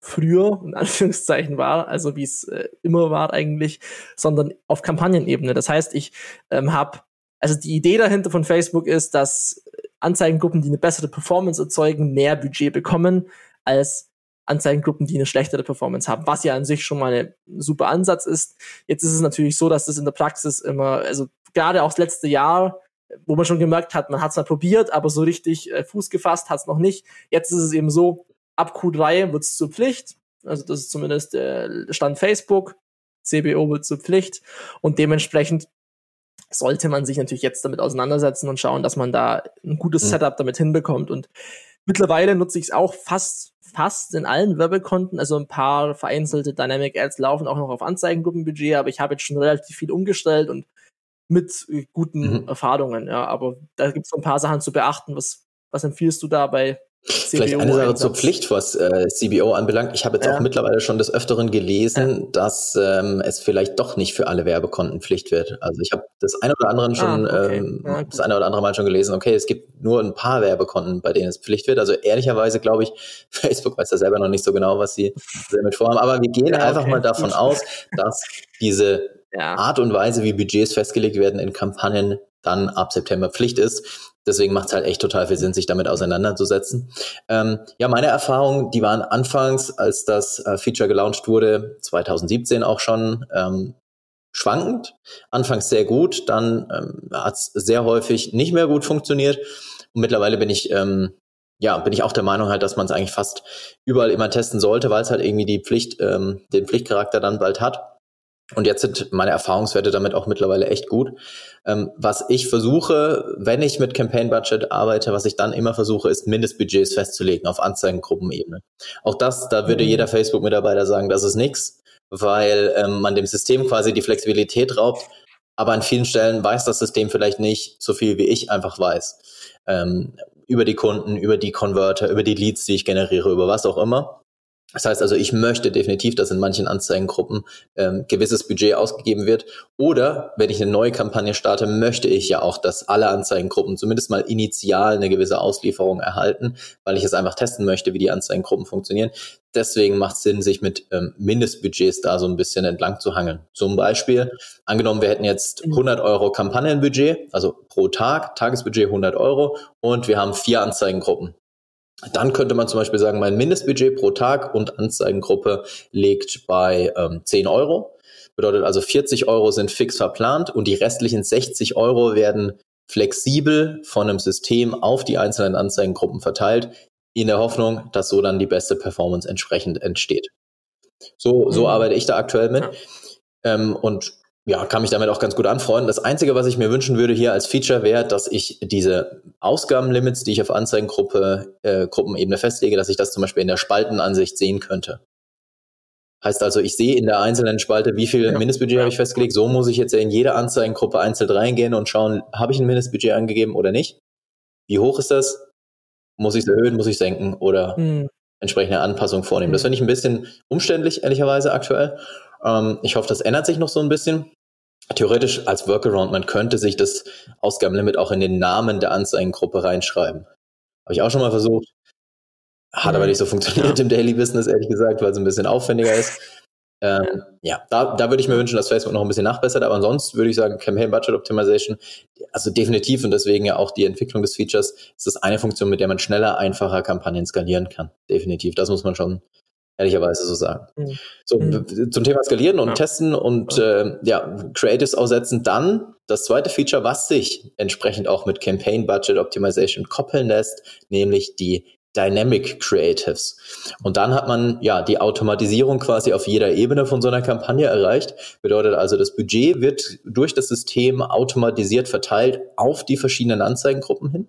früher, in Anführungszeichen war, also wie es äh, immer war eigentlich, sondern auf Kampagnenebene. Das heißt, ich ähm, habe, also die Idee dahinter von Facebook ist, dass Anzeigengruppen, die eine bessere Performance erzeugen, mehr Budget bekommen als Anzeigengruppen, die eine schlechtere Performance haben, was ja an sich schon mal ein super Ansatz ist. Jetzt ist es natürlich so, dass das in der Praxis immer, also gerade auch das letzte Jahr, wo man schon gemerkt hat, man hat es mal probiert, aber so richtig äh, Fuß gefasst hat es noch nicht. Jetzt ist es eben so, ab Q3 wird es zur Pflicht. Also das ist zumindest der Stand Facebook. CBO wird zur Pflicht. Und dementsprechend sollte man sich natürlich jetzt damit auseinandersetzen und schauen, dass man da ein gutes mhm. Setup damit hinbekommt. Und mittlerweile nutze ich es auch fast, fast in allen Werbekonten. Also ein paar vereinzelte Dynamic Ads laufen auch noch auf Anzeigengruppenbudget, aber ich habe jetzt schon relativ viel umgestellt und mit guten mhm. Erfahrungen. Ja, aber da gibt es so ein paar Sachen zu beachten. Was, was empfiehlst du da bei Vielleicht eine Sache zur Pflicht, was äh, CBO anbelangt. Ich habe jetzt ja. auch mittlerweile schon des Öfteren gelesen, ja. dass ähm, es vielleicht doch nicht für alle Werbekonten Pflicht wird. Also ich habe das eine oder andere schon, ah, okay. ähm, ja, das eine oder andere Mal schon gelesen. Okay, es gibt nur ein paar Werbekonten, bei denen es Pflicht wird. Also ehrlicherweise glaube ich, Facebook weiß da selber noch nicht so genau, was sie damit vorhaben. Aber wir gehen einfach okay. mal davon aus, dass diese Art und Weise, wie Budgets festgelegt werden in Kampagnen, dann ab September Pflicht ist. Deswegen macht es halt echt total viel Sinn, sich damit auseinanderzusetzen. Ähm, ja, meine Erfahrungen, die waren anfangs, als das äh, Feature gelauncht wurde, 2017 auch schon, ähm, schwankend. Anfangs sehr gut, dann ähm, hat es sehr häufig nicht mehr gut funktioniert. Und mittlerweile bin ich ähm, ja, bin ich auch der Meinung halt, dass man es eigentlich fast überall immer testen sollte, weil es halt irgendwie die Pflicht, ähm, den Pflichtcharakter dann bald hat. Und jetzt sind meine Erfahrungswerte damit auch mittlerweile echt gut. Ähm, was ich versuche, wenn ich mit Campaign Budget arbeite, was ich dann immer versuche, ist Mindestbudgets festzulegen auf Anzeigengruppenebene. Auch das, da würde mhm. jeder Facebook-Mitarbeiter sagen, das ist nichts, weil ähm, man dem System quasi die Flexibilität raubt. Aber an vielen Stellen weiß das System vielleicht nicht so viel, wie ich einfach weiß. Ähm, über die Kunden, über die Converter, über die Leads, die ich generiere, über was auch immer. Das heißt also, ich möchte definitiv, dass in manchen Anzeigengruppen ähm, gewisses Budget ausgegeben wird. Oder wenn ich eine neue Kampagne starte, möchte ich ja auch, dass alle Anzeigengruppen zumindest mal initial eine gewisse Auslieferung erhalten, weil ich es einfach testen möchte, wie die Anzeigengruppen funktionieren. Deswegen macht es Sinn, sich mit ähm, Mindestbudgets da so ein bisschen entlang zu hangeln. Zum Beispiel, angenommen, wir hätten jetzt 100 Euro Kampagnenbudget, also pro Tag, Tagesbudget 100 Euro und wir haben vier Anzeigengruppen. Dann könnte man zum Beispiel sagen, mein Mindestbudget pro Tag und Anzeigengruppe liegt bei ähm, 10 Euro. Bedeutet also 40 Euro sind fix verplant und die restlichen 60 Euro werden flexibel von einem System auf die einzelnen Anzeigengruppen verteilt, in der Hoffnung, dass so dann die beste Performance entsprechend entsteht. So, so mhm. arbeite ich da aktuell mit. Ähm, und ja, kann mich damit auch ganz gut anfreunden. Das Einzige, was ich mir wünschen würde hier als Feature wäre, dass ich diese Ausgabenlimits, die ich auf Anzeigengruppe, äh, Gruppenebene festlege, dass ich das zum Beispiel in der Spaltenansicht sehen könnte. Heißt also, ich sehe in der einzelnen Spalte, wie viel ja. Mindestbudget habe ich festgelegt. So muss ich jetzt in jede Anzeigengruppe einzeln reingehen und schauen, habe ich ein Mindestbudget angegeben oder nicht? Wie hoch ist das? Muss ich es erhöhen, muss ich es senken oder hm. entsprechende Anpassung vornehmen? Das hm. finde ich ein bisschen umständlich, ehrlicherweise aktuell. Ähm, ich hoffe, das ändert sich noch so ein bisschen theoretisch als Workaround, man könnte sich das Ausgabenlimit auch in den Namen der Anzeigengruppe reinschreiben. Habe ich auch schon mal versucht. Hat aber mhm. nicht so funktioniert ja. im Daily Business, ehrlich gesagt, weil es ein bisschen aufwendiger ist. Ähm, ja, da, da würde ich mir wünschen, dass Facebook noch ein bisschen nachbessert, aber ansonsten würde ich sagen, Campaign Budget Optimization, also definitiv und deswegen ja auch die Entwicklung des Features, ist das eine Funktion, mit der man schneller, einfacher Kampagnen skalieren kann. Definitiv, das muss man schon ehrlicherweise so sagen. Mhm. So, mhm. zum Thema Skalieren und ja. Testen und äh, ja, Creatives aussetzen, dann das zweite Feature, was sich entsprechend auch mit Campaign Budget Optimization koppeln lässt, nämlich die Dynamic Creatives. Und dann hat man ja die Automatisierung quasi auf jeder Ebene von so einer Kampagne erreicht. Bedeutet also, das Budget wird durch das System automatisiert verteilt auf die verschiedenen Anzeigengruppen hin.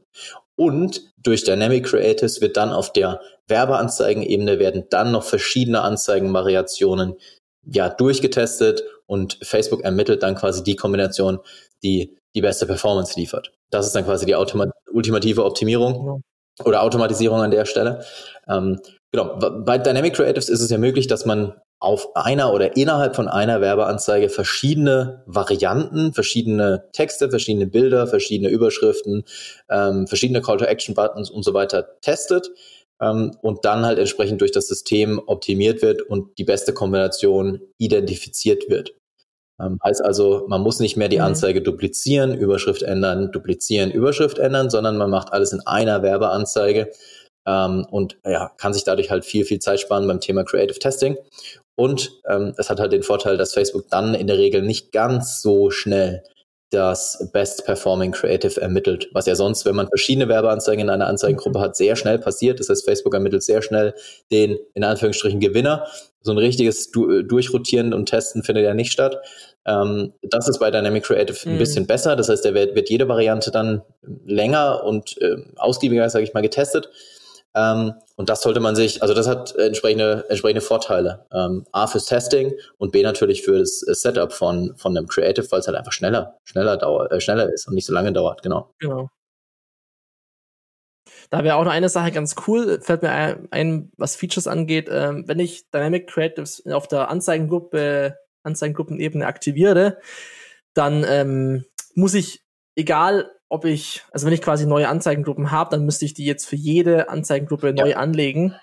Und durch Dynamic Creatives wird dann auf der Werbeanzeigenebene werden dann noch verschiedene Anzeigenvariationen ja durchgetestet und Facebook ermittelt dann quasi die Kombination, die die beste Performance liefert. Das ist dann quasi die ultimative Optimierung oder Automatisierung an der Stelle. Ähm, genau. Bei Dynamic Creatives ist es ja möglich, dass man auf einer oder innerhalb von einer Werbeanzeige verschiedene Varianten, verschiedene Texte, verschiedene Bilder, verschiedene Überschriften, ähm, verschiedene Call-to-Action-Buttons und so weiter testet ähm, und dann halt entsprechend durch das System optimiert wird und die beste Kombination identifiziert wird. Ähm, heißt also, man muss nicht mehr die mhm. Anzeige duplizieren, Überschrift ändern, duplizieren, Überschrift ändern, sondern man macht alles in einer Werbeanzeige ähm, und ja, kann sich dadurch halt viel, viel Zeit sparen beim Thema Creative Testing. Und ähm, es hat halt den Vorteil, dass Facebook dann in der Regel nicht ganz so schnell das Best Performing Creative ermittelt, was ja sonst, wenn man verschiedene Werbeanzeigen in einer Anzeigengruppe mhm. hat, sehr schnell passiert. Das heißt, Facebook ermittelt sehr schnell den, in Anführungsstrichen, Gewinner. So ein richtiges du Durchrotieren und Testen findet ja nicht statt. Ähm, das ist bei Dynamic Creative mhm. ein bisschen besser. Das heißt, da wird, wird jede Variante dann länger und äh, ausgiebiger, sage ich mal, getestet. Ähm, und das sollte man sich, also das hat entsprechende, entsprechende Vorteile. Ähm, A fürs Testing und B natürlich für das Setup von, von einem Creative, weil es halt einfach schneller, schneller dauert, äh, schneller ist und nicht so lange dauert, genau. Genau. Da wäre auch noch eine Sache ganz cool, fällt mir ein, ein was Features angeht, ähm, wenn ich Dynamic Creatives auf der Anzeigengruppe, Anzeigengruppenebene aktiviere, dann ähm, muss ich, egal ob ich, also wenn ich quasi neue Anzeigengruppen habe, dann müsste ich die jetzt für jede Anzeigengruppe ja. neu anlegen.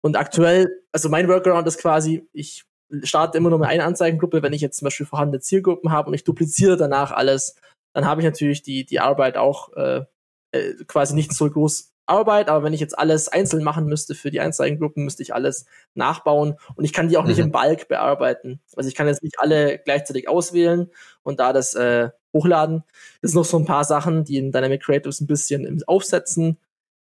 Und aktuell, also mein Workaround ist quasi, ich starte immer nur mit einer Anzeigengruppe, wenn ich jetzt zum Beispiel vorhandene Zielgruppen habe und ich dupliziere danach alles, dann habe ich natürlich die, die Arbeit auch äh, äh, quasi nicht so groß Arbeit, aber wenn ich jetzt alles einzeln machen müsste für die Anzeigengruppen, müsste ich alles nachbauen und ich kann die auch mhm. nicht im Bulk bearbeiten. Also ich kann jetzt nicht alle gleichzeitig auswählen und da das äh, hochladen. Das sind noch so ein paar Sachen, die in Dynamic Creatives ein bisschen im Aufsetzen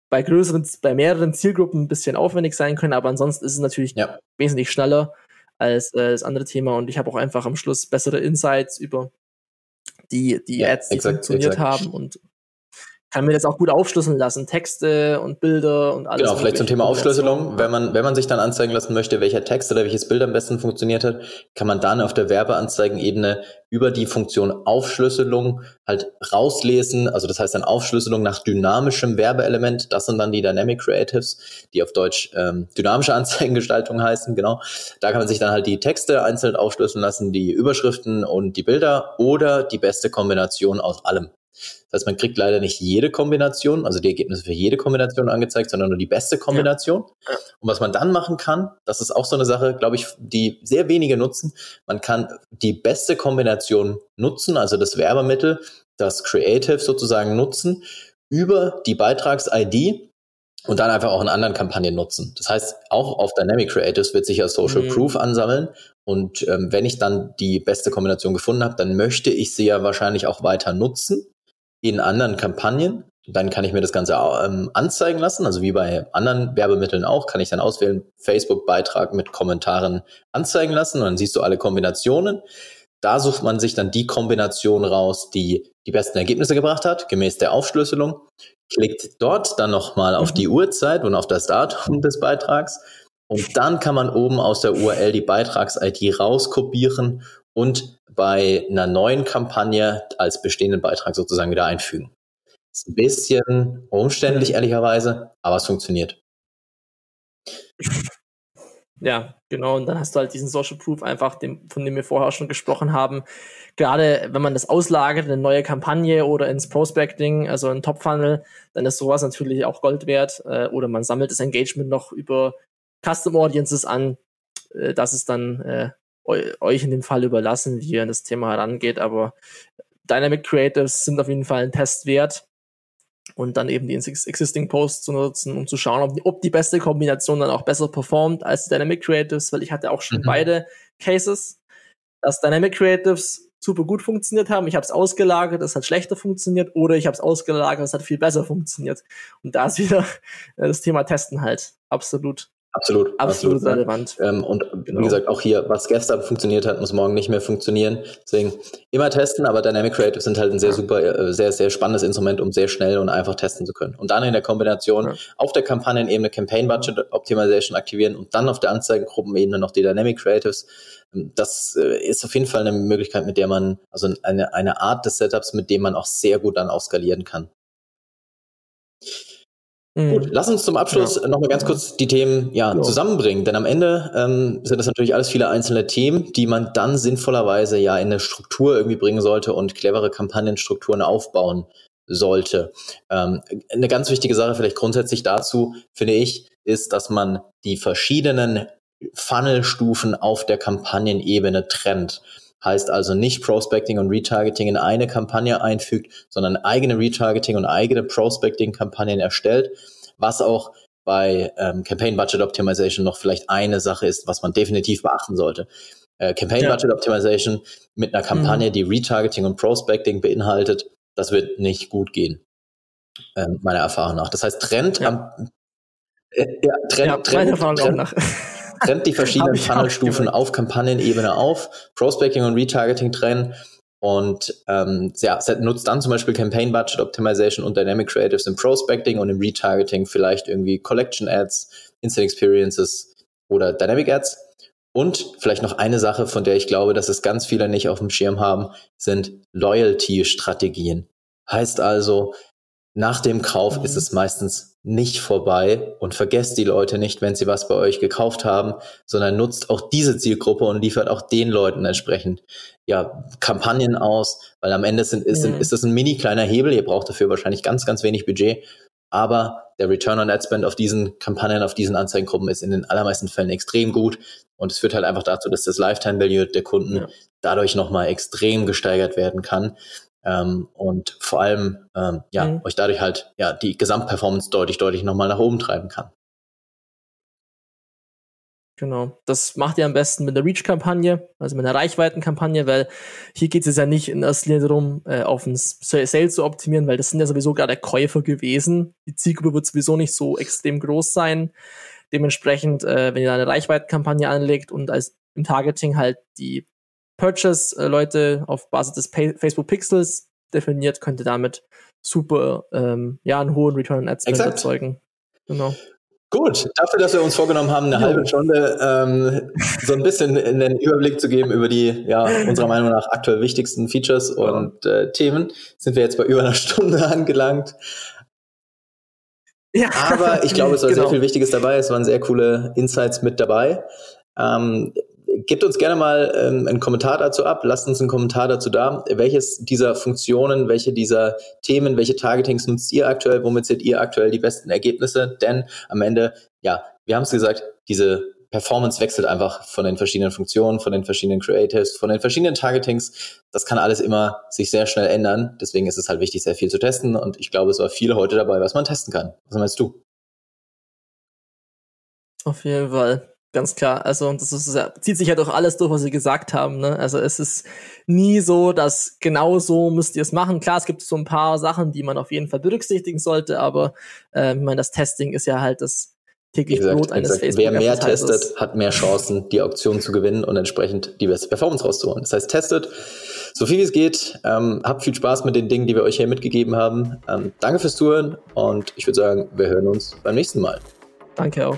bei größeren, bei mehreren Zielgruppen ein bisschen aufwendig sein können, aber ansonsten ist es natürlich ja. wesentlich schneller als äh, das andere Thema und ich habe auch einfach am Schluss bessere Insights über die, die ja, Ads, die exakt, funktioniert exakt. haben und kann mir das auch gut aufschlüsseln lassen, Texte und Bilder und alles. Genau, vielleicht zum Thema Aufschlüsselung. Wenn man, wenn man sich dann anzeigen lassen möchte, welcher Text oder welches Bild am besten funktioniert hat, kann man dann auf der Werbeanzeigenebene über die Funktion Aufschlüsselung halt rauslesen. Also das heißt dann Aufschlüsselung nach dynamischem Werbeelement. Das sind dann die Dynamic Creatives, die auf Deutsch ähm, dynamische Anzeigengestaltung heißen. Genau. Da kann man sich dann halt die Texte einzeln aufschlüsseln lassen, die Überschriften und die Bilder oder die beste Kombination aus allem. Das heißt, man kriegt leider nicht jede Kombination, also die Ergebnisse für jede Kombination angezeigt, sondern nur die beste Kombination. Ja. Und was man dann machen kann, das ist auch so eine Sache, glaube ich, die sehr wenige nutzen. Man kann die beste Kombination nutzen, also das Werbemittel, das Creative sozusagen nutzen, über die Beitrags-ID und dann einfach auch in anderen Kampagnen nutzen. Das heißt, auch auf Dynamic Creatives wird sich ja Social mhm. Proof ansammeln. Und ähm, wenn ich dann die beste Kombination gefunden habe, dann möchte ich sie ja wahrscheinlich auch weiter nutzen in anderen Kampagnen. Dann kann ich mir das Ganze ähm, anzeigen lassen, also wie bei anderen Werbemitteln auch, kann ich dann auswählen, Facebook-Beitrag mit Kommentaren anzeigen lassen und dann siehst du alle Kombinationen. Da sucht man sich dann die Kombination raus, die die besten Ergebnisse gebracht hat, gemäß der Aufschlüsselung, klickt dort dann nochmal auf die mhm. Uhrzeit und auf das Datum des Beitrags und dann kann man oben aus der URL die Beitrags-ID rauskopieren und bei einer neuen Kampagne als bestehenden Beitrag sozusagen wieder einfügen. Ist ein bisschen umständlich, ehrlicherweise, aber es funktioniert. Ja, genau. Und dann hast du halt diesen Social Proof einfach, dem, von dem wir vorher schon gesprochen haben. Gerade wenn man das auslagert in eine neue Kampagne oder ins Prospecting, also in Top Funnel, dann ist sowas natürlich auch Gold wert. Äh, oder man sammelt das Engagement noch über Custom Audiences an. Äh, das ist dann äh, euch in dem Fall überlassen, wie ihr an das Thema herangeht, aber Dynamic Creatives sind auf jeden Fall ein Test wert und dann eben die Existing Posts zu nutzen, um zu schauen, ob die, ob die beste Kombination dann auch besser performt als Dynamic Creatives, weil ich hatte auch schon mhm. beide Cases, dass Dynamic Creatives super gut funktioniert haben. Ich habe es ausgelagert, es hat schlechter funktioniert, oder ich habe es ausgelagert, es hat viel besser funktioniert. Und da ist wieder das Thema Testen halt absolut Absolut. Absolut, absolut relevant. Ähm, und genau. wie gesagt, auch hier, was gestern funktioniert hat, muss morgen nicht mehr funktionieren. Deswegen immer testen, aber Dynamic Creative sind halt ein sehr super, äh, sehr, sehr spannendes Instrument, um sehr schnell und einfach testen zu können. Und dann in der Kombination ja. auf der Kampagnenebene Campaign Budget Optimization aktivieren und dann auf der Anzeigengruppenebene noch die Dynamic Creatives. Ähm, das äh, ist auf jeden Fall eine Möglichkeit, mit der man, also eine, eine Art des Setups, mit dem man auch sehr gut dann auch skalieren Gut, mhm. lass uns zum Abschluss ja. nochmal ganz kurz die Themen ja, ja. zusammenbringen, denn am Ende ähm, sind das natürlich alles viele einzelne Themen, die man dann sinnvollerweise ja in eine Struktur irgendwie bringen sollte und clevere Kampagnenstrukturen aufbauen sollte. Ähm, eine ganz wichtige Sache vielleicht grundsätzlich dazu, finde ich, ist, dass man die verschiedenen Funnelstufen auf der Kampagnenebene trennt. Heißt also nicht Prospecting und Retargeting in eine Kampagne einfügt, sondern eigene Retargeting und eigene Prospecting-Kampagnen erstellt, was auch bei ähm, Campaign Budget Optimization noch vielleicht eine Sache ist, was man definitiv beachten sollte. Äh, Campaign ja. Budget Optimization mit einer Kampagne, mhm. die Retargeting und Prospecting beinhaltet, das wird nicht gut gehen, äh, meiner Erfahrung nach. Das heißt, Trend ja. am äh, ja, Trend, ja, Trend, Trend, Trend, trennt die verschiedenen Funnelstufen auf Kampagnenebene auf, Prospecting und Retargeting trennen und ähm, ja, nutzt dann zum Beispiel Campaign Budget Optimization und Dynamic Creatives im Prospecting und im Retargeting vielleicht irgendwie Collection Ads, Instant Experiences oder Dynamic Ads. Und vielleicht noch eine Sache, von der ich glaube, dass es ganz viele nicht auf dem Schirm haben, sind Loyalty-Strategien. Heißt also, nach dem Kauf mhm. ist es meistens nicht vorbei und vergesst die Leute nicht, wenn sie was bei euch gekauft haben, sondern nutzt auch diese Zielgruppe und liefert auch den Leuten entsprechend ja Kampagnen aus, weil am Ende sind, ist, mhm. ist das ein mini kleiner Hebel. Ihr braucht dafür wahrscheinlich ganz, ganz wenig Budget, aber der Return on Ad Spend auf diesen Kampagnen, auf diesen Anzeigengruppen ist in den allermeisten Fällen extrem gut und es führt halt einfach dazu, dass das Lifetime Value der Kunden ja. dadurch nochmal extrem gesteigert werden kann. Ähm, und vor allem ähm, ja mhm. euch dadurch halt ja die Gesamtperformance deutlich deutlich nochmal nach oben treiben kann. Genau. Das macht ihr am besten mit einer Reach-Kampagne, also mit einer Reichweiten-Kampagne, weil hier geht es ja nicht in erster Linie darum, äh, auf den Sale zu optimieren, weil das sind ja sowieso gerade Käufer gewesen. Die Zielgruppe wird sowieso nicht so extrem groß sein. Dementsprechend, äh, wenn ihr eine Reichweiten-Kampagne anlegt und als im Targeting halt die Purchase-Leute auf Basis des Pay Facebook Pixels definiert, könnte damit super ähm, ja, einen hohen Return on Ad Spend erzeugen. Genau. Gut, dafür, dass wir uns vorgenommen haben, eine ja. halbe Stunde ähm, so ein bisschen in den Überblick zu geben über die, ja, unserer Meinung nach aktuell wichtigsten Features und äh, Themen, sind wir jetzt bei über einer Stunde angelangt. Ja. Aber ich glaube, es war genau. sehr viel Wichtiges dabei. Es waren sehr coole Insights mit dabei. Ähm, Gebt uns gerne mal ähm, einen Kommentar dazu ab. Lasst uns einen Kommentar dazu da. Welches dieser Funktionen, welche dieser Themen, welche Targetings nutzt ihr aktuell? Womit seht ihr aktuell die besten Ergebnisse? Denn am Ende, ja, wir haben es gesagt, diese Performance wechselt einfach von den verschiedenen Funktionen, von den verschiedenen Creatives, von den verschiedenen Targetings. Das kann alles immer sich sehr schnell ändern. Deswegen ist es halt wichtig, sehr viel zu testen. Und ich glaube, es war viel heute dabei, was man testen kann. Was meinst du? Auf jeden Fall. Ganz klar. Also, das ist, zieht sich ja halt doch alles durch, was sie gesagt haben. Ne? Also, es ist nie so, dass genau so müsst ihr es machen. Klar, es gibt so ein paar Sachen, die man auf jeden Fall berücksichtigen sollte, aber äh, ich meine, das Testing ist ja halt das täglich gesagt, Brot eines gesagt. Wer mehr testet, hat mehr Chancen, die Auktion zu gewinnen und entsprechend die beste Performance rauszuholen. Das heißt, testet so viel wie es geht. Ähm, habt viel Spaß mit den Dingen, die wir euch hier mitgegeben haben. Ähm, danke fürs Zuhören und ich würde sagen, wir hören uns beim nächsten Mal. Danke auch.